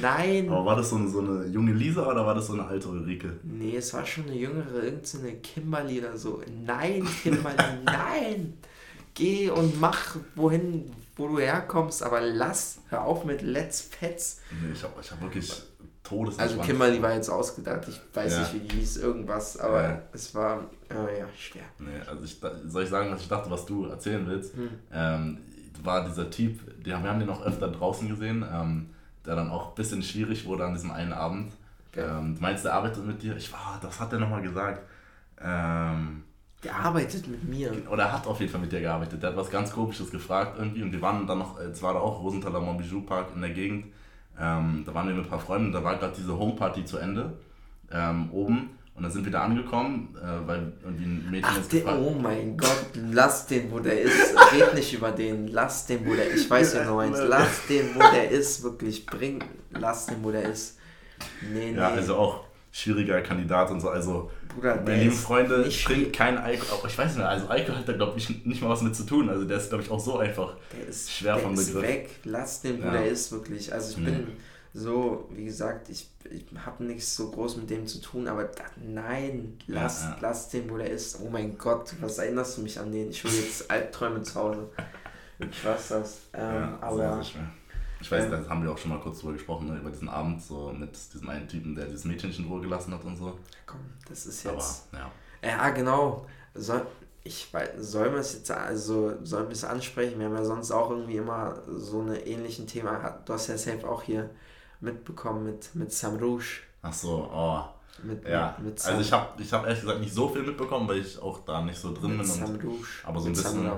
Speaker 1: nein.
Speaker 2: Aber war das so eine, so eine junge Lisa oder war das so eine alte Ulrike?
Speaker 1: Nee, es war schon eine jüngere, irgendeine Kimberly oder so. Nein, Kimberly, nein! Geh und mach, wohin, wo du herkommst, aber lass, hör auf mit Let's Pets.
Speaker 2: Nee, ich habe ich hab wirklich Todes.
Speaker 1: Also Kimberly war jetzt ausgedacht, ich weiß ja. nicht, wie die hieß, irgendwas, aber ja. es war, äh, ja, schwer.
Speaker 2: Nee, also ich, soll ich sagen, was ich dachte, was du erzählen willst? Hm. Ähm, war dieser Typ, wir haben den auch öfter draußen gesehen, ähm, der dann auch ein bisschen schwierig wurde an diesem einen Abend. Okay. Ähm, du meinst, der arbeitet mit dir? Ich war, das hat er nochmal gesagt. Ähm,
Speaker 1: der arbeitet mit mir.
Speaker 2: Oder hat auf jeden Fall mit dir gearbeitet. Der hat was ganz Komisches gefragt irgendwie und wir waren dann noch, es war da auch Rosenthaler Montbijou Park in der Gegend. Ähm, da waren wir mit ein paar Freunden, da war gerade diese Homeparty zu Ende ähm, oben Und dann sind wir da angekommen, äh, weil irgendwie ein Mädchen
Speaker 1: Ach, den, Oh mein Gott, lass den, wo der ist. Red nicht über den. Lass den, wo der ist. Ich weiß, wie du meinst. Lass den, wo der ist. Wirklich, bring. Lass den, wo der ist.
Speaker 2: Nee, nee. Ja, also auch schwieriger Kandidat und so. Also, Bruder, meine lieben Freunde, trinkt kein Alkohol. Ich weiß nicht mehr, also Alkohol hat da, glaube ich, nicht mal was mit zu tun. Also, der ist, glaube ich, auch so einfach
Speaker 1: der ist, schwer der vom Begriff. Ist weg. Lass den, wo ja. der ist, wirklich. Also, ich nee. bin so, wie gesagt, ich, ich habe nichts so groß mit dem zu tun, aber da, nein, lass, ja, ja. lass den, wo der ist. Oh mein Gott, was erinnerst du mich an den? Ich will jetzt Albträume zu Hause. Ich weiß das. Ähm, aber.
Speaker 2: Ich weiß, ähm, da haben wir auch schon mal kurz drüber gesprochen, ne, über diesen Abend, so mit diesem einen Typen, der dieses Mädchen in Ruhe gelassen hat und so.
Speaker 1: Komm, das ist jetzt. Aber, ja. Ja, genau. Soll, ich weiß, sollen wir es jetzt, also sollen wir es ansprechen? Wir haben ja sonst auch irgendwie immer so eine ähnlichen Thema. Du hast ja safe auch hier mitbekommen mit, mit Sam Rouge.
Speaker 2: Ach so, oh. Mit, ja, mit, mit also ich habe ich hab ehrlich gesagt nicht so viel mitbekommen, weil ich auch da nicht so drin bin. Sam Rouge. Aber so ein bisschen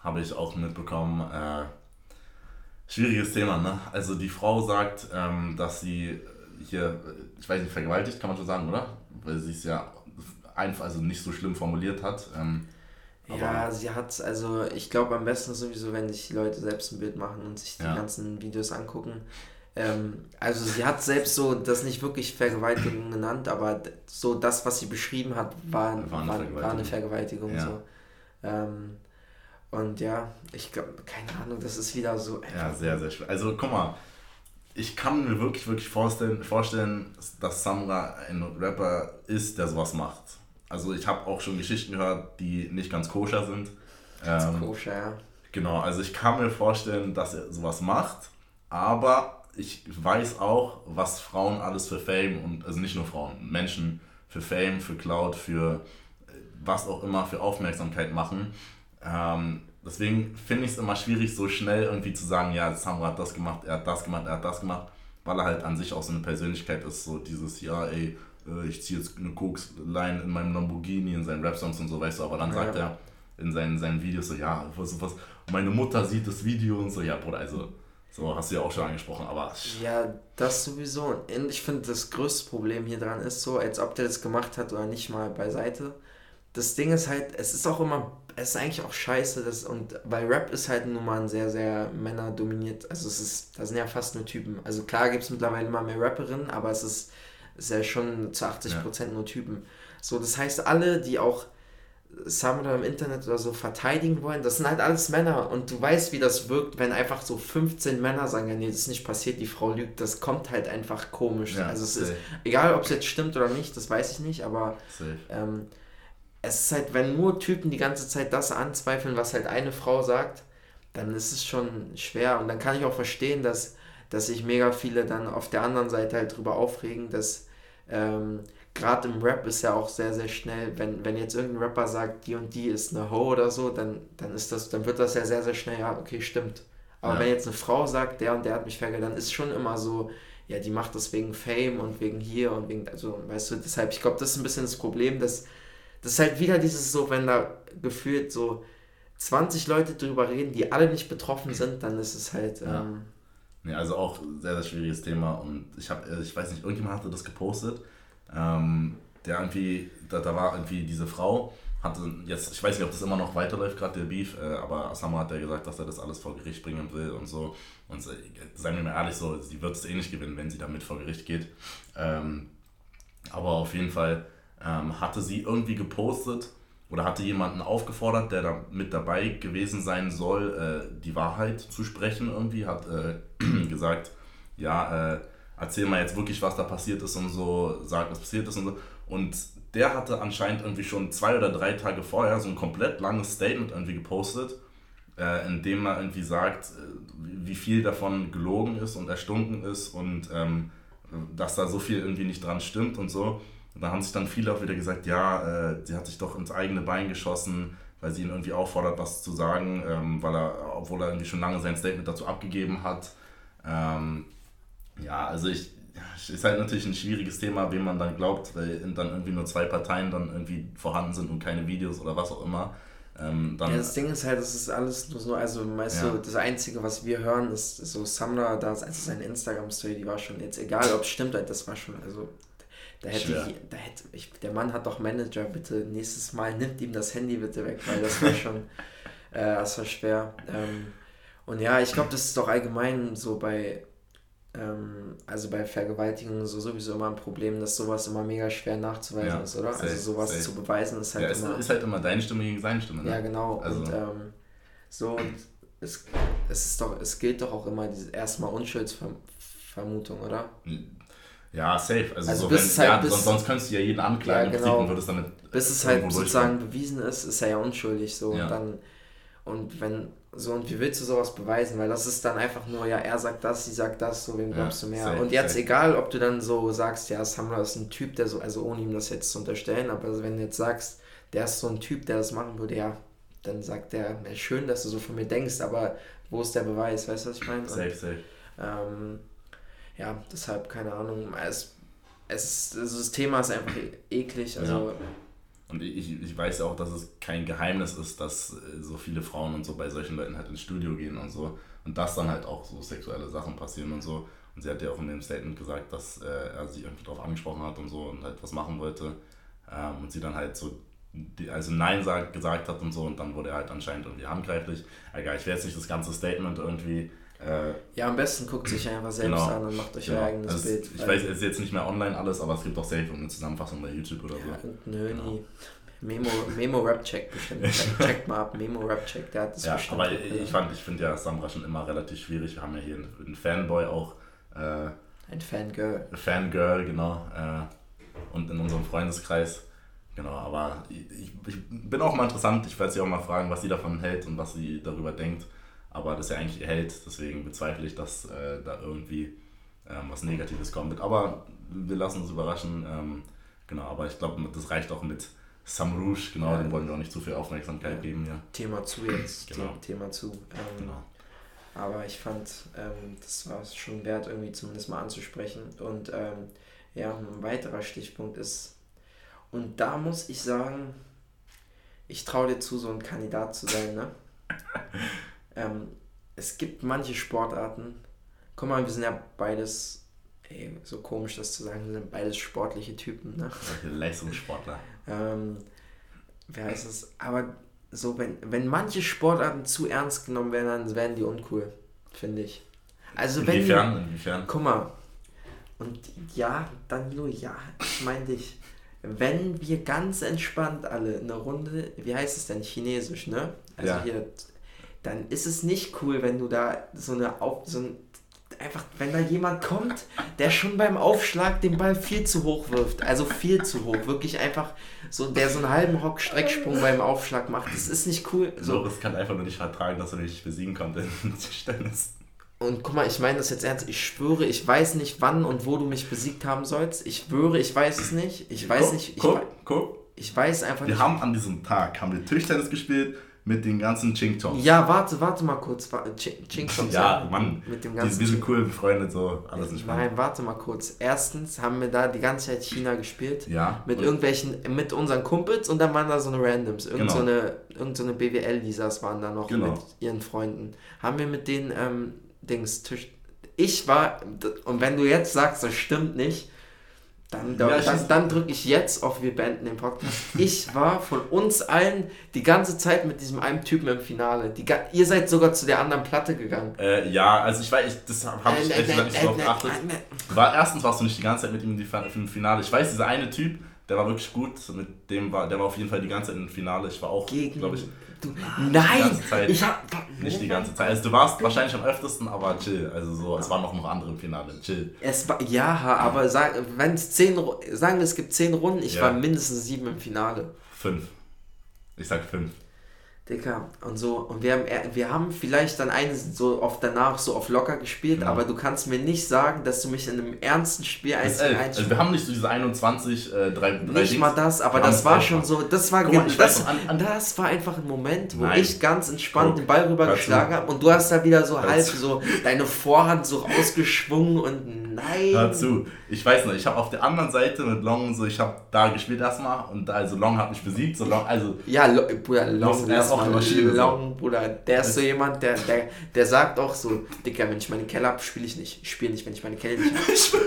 Speaker 2: habe ich auch mitbekommen. Äh, schwieriges Thema, ne? Also die Frau sagt, ähm, dass sie hier, ich weiß nicht, vergewaltigt, kann man schon sagen, oder? Weil sie es ja einfach, also nicht so schlimm formuliert hat. Ähm,
Speaker 1: ja, sie hat, also ich glaube am besten sowieso, wenn sich die Leute selbst ein Bild machen und sich die ja. ganzen Videos angucken. Ähm, also sie hat selbst so das nicht wirklich Vergewaltigung genannt, aber so das, was sie beschrieben hat, war, war, eine, war, Vergewaltigung. War eine Vergewaltigung. Ja. So. Ähm, und ja, ich glaube, keine Ahnung, das ist wieder so.
Speaker 2: Ja, sehr, sehr schwer. Also guck mal, ich kann mir wirklich, wirklich vorstellen, vorstellen dass Samra ein Rapper ist, der sowas macht. Also ich habe auch schon Geschichten gehört, die nicht ganz koscher sind. Ganz ähm, koscher, ja. Genau, also ich kann mir vorstellen, dass er sowas macht, aber ich weiß auch, was Frauen alles für Fame und, also nicht nur Frauen, Menschen für Fame, für Cloud, für äh, was auch immer, für Aufmerksamkeit machen. Ähm, deswegen finde ich es immer schwierig, so schnell irgendwie zu sagen, ja, Samra hat das gemacht, er hat das gemacht, er hat das gemacht, weil er halt an sich auch so eine Persönlichkeit ist, so dieses, ja, ey, äh, ich ziehe jetzt eine Koks-Line in meinem Lamborghini, in seinen Rap-Songs und so, weißt du, aber dann ja. sagt er in seinen, seinen Videos so, ja, was, was, meine Mutter sieht das Video und so, ja, Bruder, also so hast du ja auch schon angesprochen, aber.
Speaker 1: Ja, das sowieso. Und ich finde, das größte Problem hier dran ist so, als ob der das gemacht hat oder nicht mal beiseite. Das Ding ist halt, es ist auch immer, es ist eigentlich auch scheiße, das, und weil Rap ist halt nun mal ein sehr, sehr männerdominiert, also es ist, da sind ja fast nur Typen. Also klar gibt es mittlerweile immer mehr Rapperinnen, aber es ist, ist ja schon zu 80% ja. nur Typen. So, das heißt, alle, die auch Samra im Internet oder so verteidigen wollen, das sind halt alles Männer und du weißt, wie das wirkt, wenn einfach so 15 Männer sagen, ja, nee, das ist nicht passiert, die Frau lügt, das kommt halt einfach komisch. Ja, also es safe. ist, egal ob es jetzt stimmt oder nicht, das weiß ich nicht, aber ähm, es ist halt, wenn nur Typen die ganze Zeit das anzweifeln, was halt eine Frau sagt, dann ist es schon schwer und dann kann ich auch verstehen, dass, dass sich mega viele dann auf der anderen Seite halt drüber aufregen, dass ähm, gerade im Rap ist ja auch sehr, sehr schnell, wenn, wenn jetzt irgendein Rapper sagt, die und die ist eine Ho oder so, dann, dann ist das, dann wird das ja sehr, sehr schnell, ja, okay, stimmt. Aber ja. wenn jetzt eine Frau sagt, der und der hat mich vergewaltigt, dann ist schon immer so, ja, die macht das wegen Fame und wegen hier und wegen, also, weißt du, deshalb, ich glaube, das ist ein bisschen das Problem, dass das ist halt wieder dieses so, wenn da gefühlt so 20 Leute drüber reden, die alle nicht betroffen sind, dann ist es halt. Ja. Ähm,
Speaker 2: ja, also auch sehr, sehr schwieriges Thema und ich habe, ich weiß nicht, irgendjemand hatte das gepostet ähm, der irgendwie, da, da war irgendwie diese Frau, hatte jetzt, ich weiß nicht, ob das immer noch weiterläuft, gerade der Beef, äh, aber Asama hat ja gesagt, dass er das alles vor Gericht bringen will und so. Und äh, seien wir mal ehrlich, so, sie wird es eh nicht gewinnen, wenn sie damit vor Gericht geht. Ähm, aber auf jeden Fall ähm, hatte sie irgendwie gepostet oder hatte jemanden aufgefordert, der da mit dabei gewesen sein soll, äh, die Wahrheit zu sprechen irgendwie, hat äh, gesagt, ja, äh, erzähl mal jetzt wirklich, was da passiert ist und so, sag, was passiert ist und so. Und der hatte anscheinend irgendwie schon zwei oder drei Tage vorher so ein komplett langes Statement irgendwie gepostet, äh, in dem er irgendwie sagt, äh, wie viel davon gelogen ist und erstunken ist und ähm, dass da so viel irgendwie nicht dran stimmt und so. Und da haben sich dann viele auch wieder gesagt, ja, äh, sie hat sich doch ins eigene Bein geschossen, weil sie ihn irgendwie auffordert, was zu sagen, ähm, weil er, obwohl er irgendwie schon lange sein Statement dazu abgegeben hat. Ähm, ja, also ich, ist halt natürlich ein schwieriges Thema, wem man dann glaubt, weil dann irgendwie nur zwei Parteien dann irgendwie vorhanden sind und keine Videos oder was auch immer. Ähm,
Speaker 1: ja, das Ding ist halt, das ist alles nur so, also weißt ja. du, das Einzige, was wir hören, ist so Sumner, da also seine Instagram-Story, die war schon jetzt, egal ob es stimmt, das war schon, also Da hätte ich, da hätte ich, der Mann hat doch Manager, bitte nächstes Mal nimmt ihm das Handy bitte weg, weil das war schon, äh, das war schwer. Ähm, und ja, ich glaube, das ist doch allgemein so bei, ähm, also bei Vergewaltigungen so sowieso immer ein Problem, dass sowas immer mega schwer nachzuweisen ja, ist, oder? Safe, also sowas safe. zu beweisen
Speaker 2: ist halt ja, immer. ist halt immer deine Stimme gegen seine Stimme, ne?
Speaker 1: Ja, genau. Also. Und ähm, so, und es, es ist doch, es gilt doch auch immer diese erstmal Unschuldsvermutung, oder?
Speaker 2: Ja, safe. Also, also so, wenn, halt ja, bis, sonst, sonst könntest du ja jeden anklagen ja, genau.
Speaker 1: und würdest damit. Bis es halt sozusagen bewiesen ist, ist er ja unschuldig so. Ja. Und dann, und wenn, so, und wie willst du sowas beweisen? Weil das ist dann einfach nur, ja, er sagt das, sie sagt das, so, wem glaubst ja, du mehr? Safe, und jetzt, safe. egal, ob du dann so sagst, ja, Samra ist ein Typ, der so, also ohne ihm das jetzt zu unterstellen, aber wenn du jetzt sagst, der ist so ein Typ, der das machen würde, ja, dann sagt der, schön, dass du so von mir denkst, aber wo ist der Beweis? Weißt du, was ich meine? Safe, safe. Ähm, ja, deshalb, keine Ahnung. Es, es, also das Thema ist einfach eklig. Also, ja.
Speaker 2: Und ich, ich weiß auch, dass es kein Geheimnis ist, dass äh, so viele Frauen und so bei solchen Leuten halt ins Studio gehen und so. Und dass dann halt auch so sexuelle Sachen passieren und so. Und sie hat ja auch in dem Statement gesagt, dass äh, er sie irgendwie darauf angesprochen hat und so und halt was machen wollte. Ähm, und sie dann halt so die, also Nein sagt, gesagt hat und so und dann wurde er halt anscheinend irgendwie handgreiflich. Egal, ich werde jetzt nicht das ganze Statement irgendwie. Äh,
Speaker 1: ja, am besten guckt sich einfach selbst genau, an und macht euch genau. euer eigenes
Speaker 2: also
Speaker 1: Bild.
Speaker 2: Ich weiß, es ist jetzt nicht mehr online alles, aber es gibt auch safe eine Zusammenfassung bei YouTube oder ja, so. Nö,
Speaker 1: genau. nie. Memo, Memo Rap Check bestimmt. Check mal ab, Memo Rap Check, der hat das
Speaker 2: Ja, aber ich, fand, ich finde ja Samra schon immer relativ schwierig. Wir haben ja hier einen, einen Fanboy auch. Äh,
Speaker 1: ein Fangirl.
Speaker 2: Fangirl, genau. Äh, und in unserem Freundeskreis Genau, aber ich, ich, bin auch mal interessant. Ich werde sie auch mal fragen, was sie davon hält und was sie darüber denkt. Aber das ist ja eigentlich Held, deswegen bezweifle ich, dass äh, da irgendwie ähm, was Negatives kommt. Aber wir lassen uns überraschen. Ähm, genau, aber ich glaube, das reicht auch mit Sam Rouge. Genau, ja. dem wollen wir auch nicht zu viel Aufmerksamkeit ja. geben. Ja.
Speaker 1: Thema zu jetzt. Genau. Thema zu. Ähm, genau. Aber ich fand, ähm, das war es schon wert, irgendwie zumindest mal anzusprechen. Und ähm, ja, ein weiterer Stichpunkt ist, und da muss ich sagen, ich traue dir zu, so ein Kandidat zu sein. Ne? ähm, es gibt manche Sportarten, guck mal, wir sind ja beides, ey, so komisch das zu sagen, wir sind beides sportliche Typen. Ne?
Speaker 2: Leistungssportler.
Speaker 1: ähm, wie heißt es? Aber so, wenn, wenn manche Sportarten zu ernst genommen werden, dann werden die uncool, finde ich. Also inwiefern, wenn. Inwiefern? Guck mal. Und ja, Danilo, ja, ich meine dich wenn wir ganz entspannt alle eine Runde, wie heißt es denn, Chinesisch, ne? Also ja. hier, dann ist es nicht cool, wenn du da so eine auf, so ein, einfach, wenn da jemand kommt, der schon beim Aufschlag den Ball viel zu hoch wirft, also viel zu hoch, wirklich einfach so, der so einen halben Hock-Strecksprung beim Aufschlag macht, das ist nicht cool.
Speaker 2: So, Loris kann einfach nur nicht vertragen, dass er nicht besiegen konnte in Tischtennis.
Speaker 1: Und guck mal, ich meine das jetzt ernst. Ich schwöre, ich weiß nicht, wann und wo du mich besiegt haben sollst. Ich schwöre, ich weiß es nicht. Ich weiß guck, nicht. Ich, guck, guck. ich weiß einfach
Speaker 2: wir nicht. Wir haben an diesem Tag haben wir Tischtennis gespielt mit den ganzen Ching Chongs.
Speaker 1: Ja, warte, warte mal kurz. Ching Chongs.
Speaker 2: ja, Mann. Mit dem ganzen wir sind cool befreundet, so alles
Speaker 1: entspannt. Nein, warte mal kurz. Erstens haben wir da die ganze Zeit China gespielt. Ja. Mit irgendwelchen, mit unseren Kumpels und dann waren da so eine Randoms. Irgend genau. so eine, irgend so eine BWL-Lisas waren da noch genau. mit ihren Freunden. Haben wir mit denen ähm, Dings Tisch. Ich war, und wenn du jetzt sagst, das stimmt nicht, dann, ja, dann, dann drücke ich jetzt auf Wir beenden den Podcast. Ich war von uns allen die ganze Zeit mit diesem einen Typen im Finale. Die, ihr seid sogar zu der anderen Platte gegangen.
Speaker 2: Äh, ja, also ich weiß, ich, das habe ich ehrlich gesagt nicht so oft geachtet. War, erstens warst du nicht die ganze Zeit mit ihm im Finale. Ich weiß, dieser eine Typ, der war wirklich gut. Mit dem war, der war auf jeden Fall die ganze Zeit im Finale. Ich war auch, glaube ich, Du, nein! Zeit, ich hab, nicht die ganze Zeit. Also du warst wahrscheinlich am öftesten, aber chill. Also so, es waren noch, noch andere im Finale. Chill.
Speaker 1: Es war, ja, aber sag, wenn es zehn, sagen wir, es gibt zehn Runden, ich ja. war mindestens sieben im Finale.
Speaker 2: Fünf. Ich sag fünf.
Speaker 1: Dicker, und so, und wir haben, wir haben vielleicht dann eine so oft danach so auf locker gespielt, ja. aber du kannst mir nicht sagen, dass du mich in einem ernsten Spiel
Speaker 2: eins also Wir haben nicht so diese 21, äh, drei, drei
Speaker 1: Nicht Dings. mal das, aber das war schon so, das war, mal, das, an, an das war einfach ein Moment, wo Nein. ich ganz entspannt Guck, den Ball rübergeschlagen habe und du hast da wieder so halb so deine Vorhand so rausgeschwungen und nein.
Speaker 2: Hör zu, ich weiß noch, ich habe auf der anderen Seite mit Long so, ich habe da gespielt erstmal und also Long hat mich besiegt, so Long, also.
Speaker 1: Ja, Long, Long, Long auch Long, Bruder. Der ist so jemand, der, der, der sagt auch so, Dicker, wenn ich meine Kelle habe, spiele ich nicht. Ich spiele nicht, wenn ich meine Kelle nicht habe.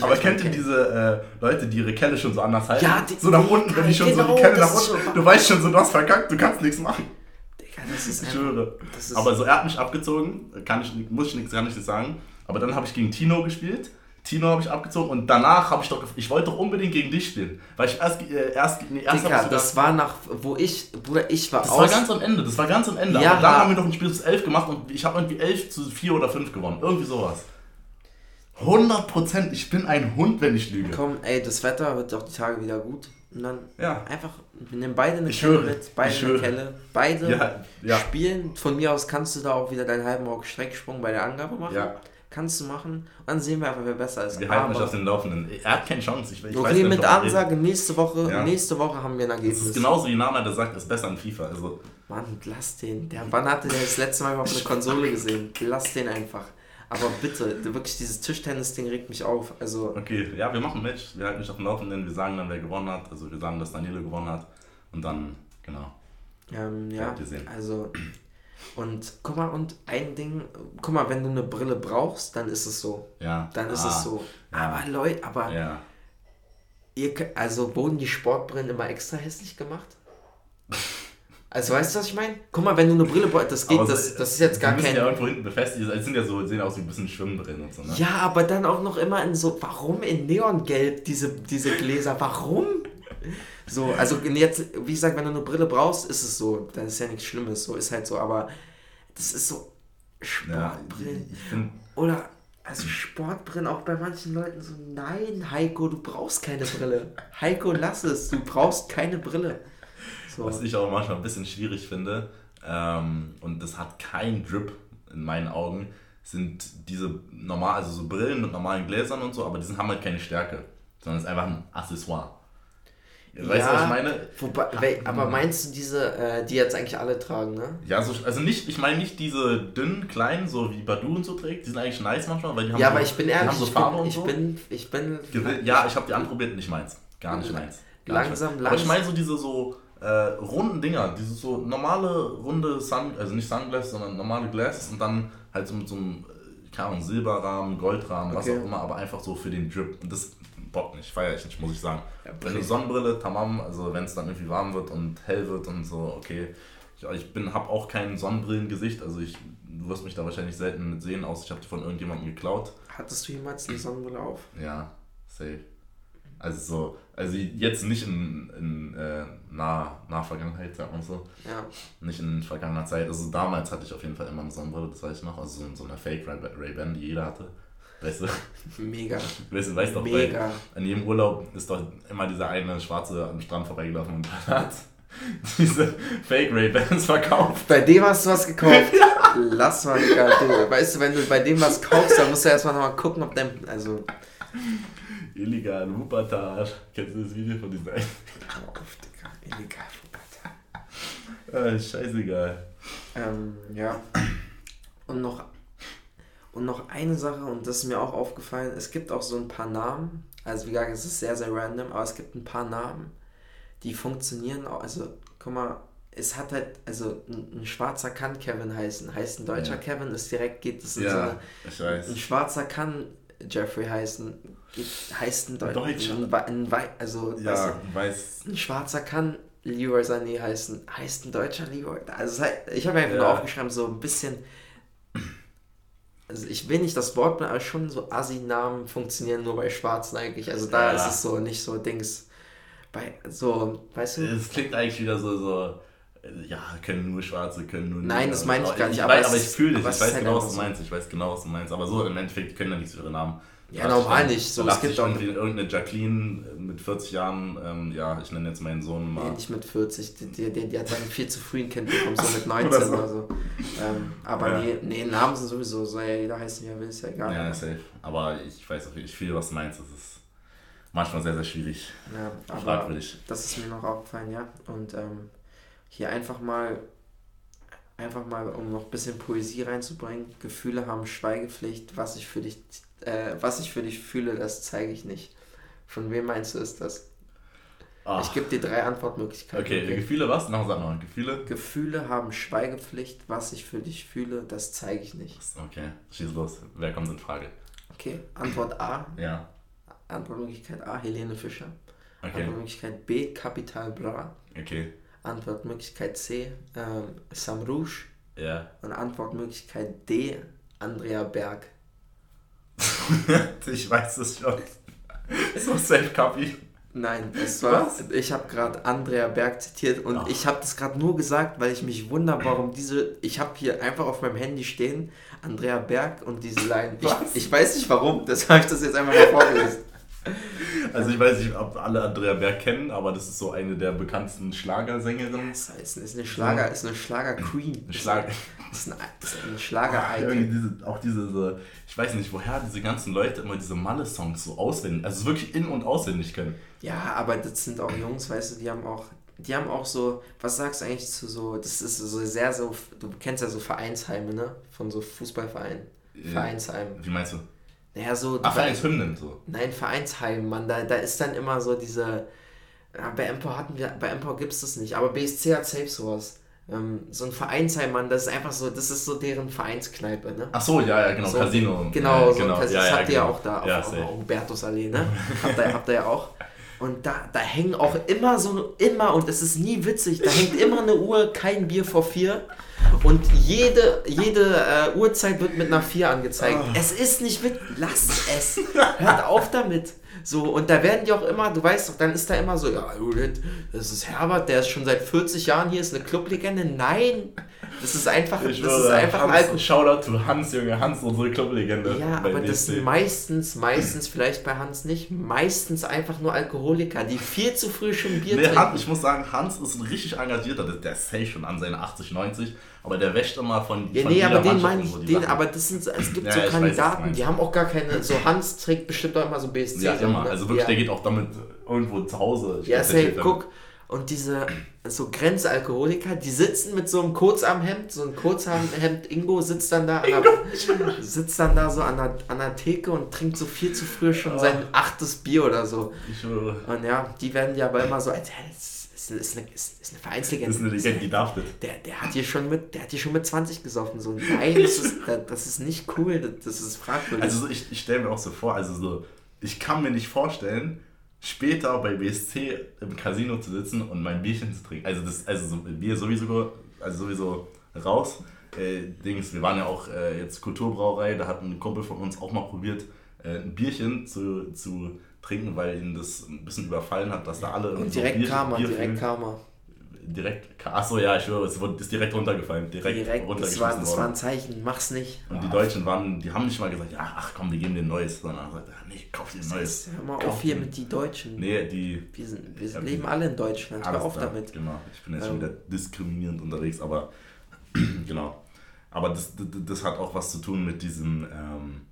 Speaker 2: Aber kennt ihr diese äh, Leute, die ihre Kelle schon so anders halten? Ja, die, so nach unten, wenn die schon genau, so die Kelle nach unten, du weißt schon so, du hast verkackt, du kannst nichts machen. Digga, das ist Ich schwöre. Aber so, er hat mich abgezogen, kann ich, muss ich nichts, gar nicht sagen. Aber dann habe ich gegen Tino gespielt Tino habe ich abgezogen und danach habe ich doch, ich wollte doch unbedingt gegen dich spielen, weil ich erst, äh, erst, nee,
Speaker 1: erst Digga, das war nach, wo ich, Bruder, ich war
Speaker 2: Das war ganz am Ende, das war ganz am Ende, ja, aber dann haben wir doch ein Spiel bis 11 gemacht und ich habe irgendwie 11 zu 4 oder 5 gewonnen, irgendwie sowas. 100% ich bin ein Hund, wenn ich lüge.
Speaker 1: Komm, ey, das Wetter wird doch die Tage wieder gut. Und dann ja. einfach, wir nehmen beide eine ich Kelle höre, mit, beide eine höre. Kelle, beide ja, ja. spielen. Von mir aus kannst du da auch wieder deinen halben Rock Strecksprung bei der Angabe machen. Ja kannst du machen. Und dann sehen wir einfach, wer besser ist.
Speaker 2: Wir halten mich auf den Laufenden. Er hat keine Chance. Ich, ich
Speaker 1: okay, mit Ansage, nächste Woche, ja. nächste Woche haben wir ein Ergebnis.
Speaker 2: Das ist genauso wie Nana, der sagt, ist besser in FIFA. Also.
Speaker 1: Mann, lass den. Der, wann hatte der das letzte Mal auf eine Konsole gesehen? Lass den einfach. Aber bitte, wirklich dieses Tischtennis-Ding regt mich auf. Also
Speaker 2: okay, ja, wir machen ein Match. Wir halten mich auf dem Laufenden. Wir sagen dann, wer gewonnen hat. Also wir sagen, dass Daniele gewonnen hat. Und dann, genau.
Speaker 1: Ähm, ja, also und guck mal, und ein Ding, guck mal, wenn du eine Brille brauchst, dann ist es so. Ja. Dann ist ah, es so. Ja. Aber Leute, aber ja. ihr, also wurden die Sportbrillen immer extra hässlich gemacht? Also weißt du, was ich meine? Guck mal, wenn du eine Brille brauchst, das geht, das, das ist jetzt gar kein...
Speaker 2: ja irgendwo hinten befestigt, es sind ja so, sehen aus wie ein bisschen Schwimmbrillen und so, ne?
Speaker 1: Ja, aber dann auch noch immer in so, warum in Neongelb diese, diese Gläser, warum? So, also jetzt, wie gesagt, wenn du eine Brille brauchst, ist es so. Dann ist ja nichts Schlimmes, so ist halt so. Aber das ist so Sportbrillen. Ja, Oder, also Sportbrillen auch bei manchen Leuten so, nein, Heiko, du brauchst keine Brille. Heiko, lass es, du brauchst keine Brille.
Speaker 2: So. Was ich auch manchmal ein bisschen schwierig finde, ähm, und das hat kein Drip in meinen Augen, sind diese normal, also so Brillen mit normalen Gläsern und so, aber die haben halt keine Stärke, sondern es ist einfach ein Accessoire.
Speaker 1: Weißt du, was ich meine? Wobei, aber meinst du diese, äh, die jetzt eigentlich alle tragen, ne?
Speaker 2: Ja, so, also nicht, ich meine nicht diese dünnen, kleinen, so wie Badu und so trägt, die sind eigentlich nice manchmal, weil die haben
Speaker 1: Ja,
Speaker 2: so,
Speaker 1: aber ich bin ehrlich, so ich, bin, ich, so. bin, ich bin...
Speaker 2: Ja, ich habe die anprobiert, nicht meins. Gar nicht meins. Gar langsam, nicht langsam. Aber ich meine so diese so äh, runden Dinger, diese so normale, runde Sun, also nicht Sunglass, sondern normale Glasses und dann halt so mit so einem, äh, keine Ahnung, Silberrahmen, Goldrahmen, okay. was auch immer, aber einfach so für den Drip. Und das Bock nicht, feiere ich nicht, muss ich sagen. Ja, eine Sonnenbrille, tamam, also wenn es dann irgendwie warm wird und hell wird und so, okay. Ich, ich bin, habe auch kein Sonnenbrillengesicht, also ich, du wirst mich da wahrscheinlich selten mit sehen, außer ich habe die von irgendjemandem geklaut.
Speaker 1: Hattest du jemals eine Sonnenbrille auf?
Speaker 2: Ja, safe. Also so, also jetzt nicht in, in äh, nah, nah Vergangenheit, sagt man so. Ja. Nicht in vergangener Zeit. Also damals hatte ich auf jeden Fall immer eine Sonnenbrille, das weiß ich noch. Also so, so eine Fake Ray-Ban, die jeder hatte. Weißt du? Mega. Weißt du, weißt doch, Mega. Bei, an jedem Urlaub ist doch immer dieser eine Schwarze am Strand vorbeigelaufen und hat diese Fake Ray-Bans verkauft.
Speaker 1: Bei dem hast du was gekauft? ja. Lass mal, Digga. Du, weißt du, wenn du bei dem was kaufst, dann musst du erstmal nochmal gucken, ob dein. Also.
Speaker 2: Illegal Wuppertal. Kennst du das Video von diesem einen? auf, Digga. Illegal Wuppertal. Ah, scheißegal.
Speaker 1: Ähm, ja. Und noch und noch eine Sache, und das ist mir auch aufgefallen, es gibt auch so ein paar Namen, also wie gesagt, es ist sehr, sehr random, aber es gibt ein paar Namen, die funktionieren auch, also guck mal, es hat halt, also ein, ein schwarzer kann Kevin heißen, heißt ein deutscher ja. Kevin, ist direkt, geht es in ja, so eine, ich weiß. ein schwarzer kann Jeffrey heißen, geht, heißt ein, Deu Deutscher. Ein, ein, also, ja, weißt du, weiß. ein schwarzer kann Leroy Sané heißen, heißt ein deutscher Leroy, also ich habe einfach ja. nur aufgeschrieben, so ein bisschen also ich will nicht das Wort aber schon so Assi-Namen funktionieren nur bei Schwarzen eigentlich. Also da ja. ist es so nicht so Dings. Bei so, weißt du?
Speaker 2: Es klingt eigentlich wieder so, so ja, können nur Schwarze, können nur.
Speaker 1: Nein, das meine ich gar nicht.
Speaker 2: Ich aber, weiß, aber ich fühle dich, ich weiß genau, was du meinst. Ich weiß genau, was du meinst. Aber so im Endeffekt können ja nichts für ihre Namen.
Speaker 1: Ja, normal nicht. So,
Speaker 2: es gibt auch irgendeine Jacqueline mit 40 Jahren, ähm, ja, ich nenne jetzt meinen Sohn
Speaker 1: mal. Nee, nicht mit 40, die, die, die, hat dann viel zu früh ein Kind bekommen, so mit 19 oder so. Oder so. Ähm, aber ja. nee, nee, Namen sind sowieso, soll ja jeder heißen, er will, ist ja egal.
Speaker 2: Ja, safe. Aber ich weiß auch, ich fühle, was du meinst. Das ist manchmal sehr, sehr schwierig.
Speaker 1: Ja, aber fragwürdig. das ist mir noch aufgefallen, ja. Und ähm, hier einfach mal einfach mal, um noch ein bisschen Poesie reinzubringen, Gefühle haben Schweigepflicht, was ich für dich äh, was ich für dich fühle, das zeige ich nicht. Von wem meinst du ist das? Ach. Ich gebe dir drei Antwortmöglichkeiten.
Speaker 2: Okay, okay. Gefühle was? Noch sag mal, Gefühle?
Speaker 1: Gefühle haben Schweigepflicht. Was ich für dich fühle, das zeige ich nicht.
Speaker 2: Okay, schieß los. Wer kommt in Frage?
Speaker 1: Okay, Antwort A. ja. Antwortmöglichkeit A, Helene Fischer. Okay. Antwortmöglichkeit B, Capital Bra. Okay. Antwortmöglichkeit C, ähm, Sam Rouge. Ja. Und Antwortmöglichkeit D, Andrea Berg.
Speaker 2: ich weiß es schon. so safe Copy.
Speaker 1: Nein, es war. Was? Ich habe gerade Andrea Berg zitiert und oh. ich habe das gerade nur gesagt, weil ich mich wundere, warum diese. Ich habe hier einfach auf meinem Handy stehen Andrea Berg und diese Line. Ich, ich weiß nicht warum, das habe ich das jetzt einfach mal vorgelesen.
Speaker 2: Also ich weiß nicht, ob alle Andrea Berg kennen, aber das ist so eine der bekanntesten Schlagersängerinnen.
Speaker 1: Das ist, ist eine Schlager, ist eine Schlager-Queen. Schlager. Das ist ein, das ist ein Schlager-Icon.
Speaker 2: Diese, auch diese, ich weiß nicht, woher diese ganzen Leute immer diese Malle-Songs so auswendig, also wirklich in- und auswendig können.
Speaker 1: Ja, aber das sind auch Jungs, weißt du, die haben auch, die haben auch so, was sagst du eigentlich zu so, das ist so sehr so, du kennst ja so Vereinsheime, ne? Von so Fußballvereinen. Vereinsheimen.
Speaker 2: Wie meinst du?
Speaker 1: Naja, so.
Speaker 2: Ach, Vereinshymnen so.
Speaker 1: Nein, Vereinsheim, Mann. Da, da ist dann immer so diese. Ja, bei Empor hatten wir, bei Empor gibt es das nicht, aber BSC hat safe sowas. Ähm, so ein Vereinsheim, Mann, das ist einfach so, das ist so deren Vereinskneipe, ne?
Speaker 2: Ach so, ja, ja, genau, so, Casino.
Speaker 1: Genau,
Speaker 2: ja,
Speaker 1: so genau. das ja, ja, habt ihr ja genau. auch da, ja, auf, auf Hubertus Allee, ne? habt, ihr, habt ihr ja auch. Und da, da hängen auch immer so, immer, und es ist nie witzig, da hängt immer eine Uhr, kein Bier vor vier. Und jede, jede äh, Uhrzeit wird mit einer 4 angezeigt. Oh. Es ist nicht mit. Lasst es. Hört auf damit. So, und da werden die auch immer, du weißt doch, dann ist da immer so, ja, das ist Herbert, der ist schon seit 40 Jahren hier, ist eine Clublegende. Nein, das ist einfach, ich das ist einfach
Speaker 2: Hans, Alkohol. Shoutout to Hans, Junge, Hans, unsere Clublegende.
Speaker 1: Ja, aber das sind meistens, meistens, vielleicht bei Hans nicht, meistens einfach nur Alkoholiker, die viel zu früh schon Bier
Speaker 2: nee, trinken. Hans, ich muss sagen, Hans ist ein richtig engagierter, der ist safe schon an seine 80, 90 aber der wäscht immer von.
Speaker 1: Ja,
Speaker 2: von
Speaker 1: nee, aber den meine ich, den, aber das sind, es gibt ja, so Kandidaten, weiß, die haben auch gar keine, so Hans trägt bestimmt auch immer so BSC.
Speaker 2: Ja, immer, ne? also wirklich, ja. der geht auch damit irgendwo zu Hause.
Speaker 1: Ja, say, guck, und diese so Grenzalkoholiker, die sitzen mit so einem Kurzarmhemd, so ein Kurzarmhemd, Ingo sitzt dann da, an der, sitzt dann da so an der, an der Theke und trinkt so viel zu früh schon sein achtes Bier oder so. Ich. Und ja, die werden ja aber immer so als, ist, eine, ist, ist eine Vereinslegende. Das ist eine Legende, die darf das. Der, der, hat hier schon mit, der hat hier schon mit 20 gesoffen. So, nein, das ist, das ist nicht cool, das ist fragwürdig.
Speaker 2: Also ich, ich stelle mir auch so vor, also so, ich kann mir nicht vorstellen, später bei BSC im Casino zu sitzen und mein Bierchen zu trinken. Also das, also so, Bier sowieso, also sowieso raus. Äh, Dings, wir waren ja auch äh, jetzt Kulturbrauerei, da hat ein Kumpel von uns auch mal probiert, äh, ein Bierchen zu, zu trinken, weil ihn das ein bisschen überfallen hat, dass da alle. Und direkt so Bier, Karma, Bier direkt Karma. Direkt, achso, ja, ich höre, es ist direkt runtergefallen. Direkt, direkt
Speaker 1: runtergeschmissen das war, das war ein Zeichen, mach's nicht.
Speaker 2: Und die Deutschen waren, die haben nicht mal gesagt, ja, ach komm, wir geben dir ein neues, sondern haben gesagt, nee, kauf dir ein neues.
Speaker 1: Hör mal kauf auf hier mit die Deutschen. Nee, die. Wir, sind, wir ja, leben alle in Deutschland, hör auf damit.
Speaker 2: Genau, ich bin jetzt ähm. schon wieder diskriminierend unterwegs, aber genau. Aber das, das, das, hat auch was zu tun mit diesem, ähm,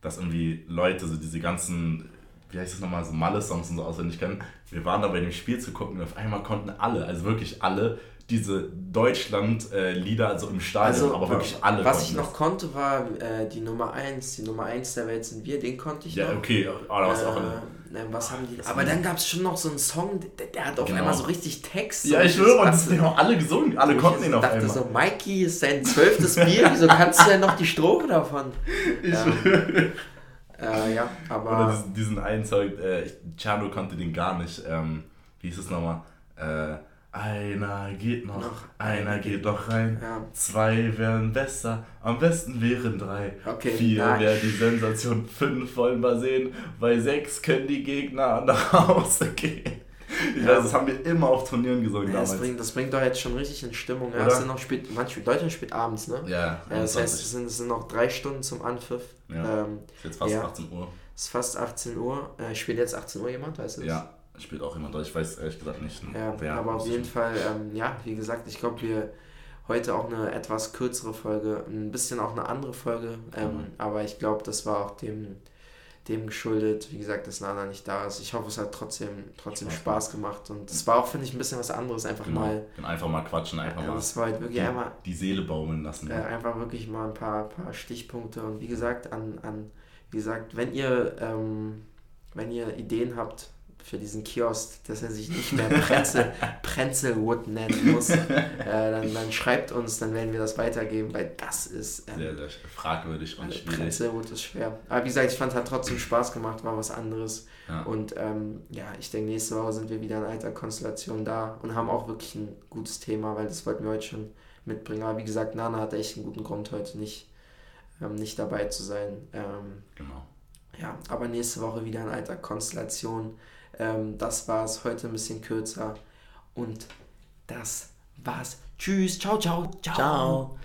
Speaker 2: dass irgendwie Leute, so diese ganzen wie heißt das nochmal, so Malle-Songs und so auswendig kennen. Wir waren da bei dem Spiel zu gucken und auf einmal konnten alle, also wirklich alle, diese Deutschland-Lieder, also im Stadion, also, aber wirklich alle.
Speaker 1: Was ich noch das. konnte, war äh, die Nummer 1. Die Nummer 1 der Welt sind wir, den konnte ich ja, noch. Ja, okay, aber was äh, auch eine, ne, was haben die? Aber dann gab es schon noch so einen Song, der, der hat auf genau. einmal so richtig Text. Ja, ich schwöre, und das haben alle gesungen, alle konnten ihn auf einmal. Ich dachte so, Mikey ist sein zwölftes Bier, wieso kannst du denn noch die Strophe davon? Ich ja. Äh, ja, aber.
Speaker 2: Oder diesen, diesen einen Zeug, äh, Chano kannte den gar nicht. Ähm, wie hieß es nochmal? Äh, einer geht noch, noch einer geht doch rein. Ja. Zwei wären besser, am besten wären drei. Okay, Vier wäre die Sensation, fünf wollen wir sehen, bei sechs können die Gegner nach Hause gehen. Ich ja. weiß, das haben wir immer auf Turnieren gesungen
Speaker 1: ja, damals. Das bringt, das bringt doch jetzt schon richtig in Stimmung. Ja, es sind noch spät, manche Deutschland spielt abends, ne? Ja. ja das heißt, es sind, es sind noch drei Stunden zum Anpfiff. Ja. Ähm, ist jetzt fast ja, 18 Uhr. Es ist fast 18 Uhr. Äh, spielt jetzt 18 Uhr jemand, weißt du?
Speaker 2: Ja, spielt auch jemand. Ich weiß ehrlich gesagt nicht.
Speaker 1: Ja, wer aber auf jeden Fall, ähm, ja, wie gesagt, ich glaube, wir heute auch eine etwas kürzere Folge, ein bisschen auch eine andere Folge. Ähm, mhm. Aber ich glaube, das war auch dem dem geschuldet, wie gesagt, dass Nana nicht da ist. Ich hoffe, es hat trotzdem, trotzdem Spaß, Spaß gemacht und es war auch, finde ich, ein bisschen was anderes. Einfach genau. mal.
Speaker 2: Einfach mal quatschen, einfach ja, mal.
Speaker 1: Das war halt wirklich
Speaker 2: die,
Speaker 1: einmal.
Speaker 2: Die Seele baumeln lassen.
Speaker 1: Äh, einfach wirklich mal ein paar, paar Stichpunkte und wie gesagt, an, an wie gesagt, wenn ihr, ähm, wenn ihr Ideen habt, für diesen Kiosk, dass er sich nicht mehr Pretzel, Pretzelwood nennen muss, äh, dann, dann schreibt uns, dann werden wir das weitergeben, weil das ist ähm,
Speaker 2: sehr, sehr fragwürdig und schwierig.
Speaker 1: Pretzelwood ist schwer. Aber wie gesagt, ich fand, es hat trotzdem Spaß gemacht, war was anderes. Ja. Und ähm, ja, ich denke, nächste Woche sind wir wieder in alter Konstellation da und haben auch wirklich ein gutes Thema, weil das wollten wir heute schon mitbringen. Aber wie gesagt, Nana hat echt einen guten Grund, heute nicht, ähm, nicht dabei zu sein. Ähm, genau. Ja, aber nächste Woche wieder in alter Konstellation. Ähm, das war's. Heute ein bisschen kürzer. Und das war's. Tschüss. Ciao, ciao. Ciao. ciao.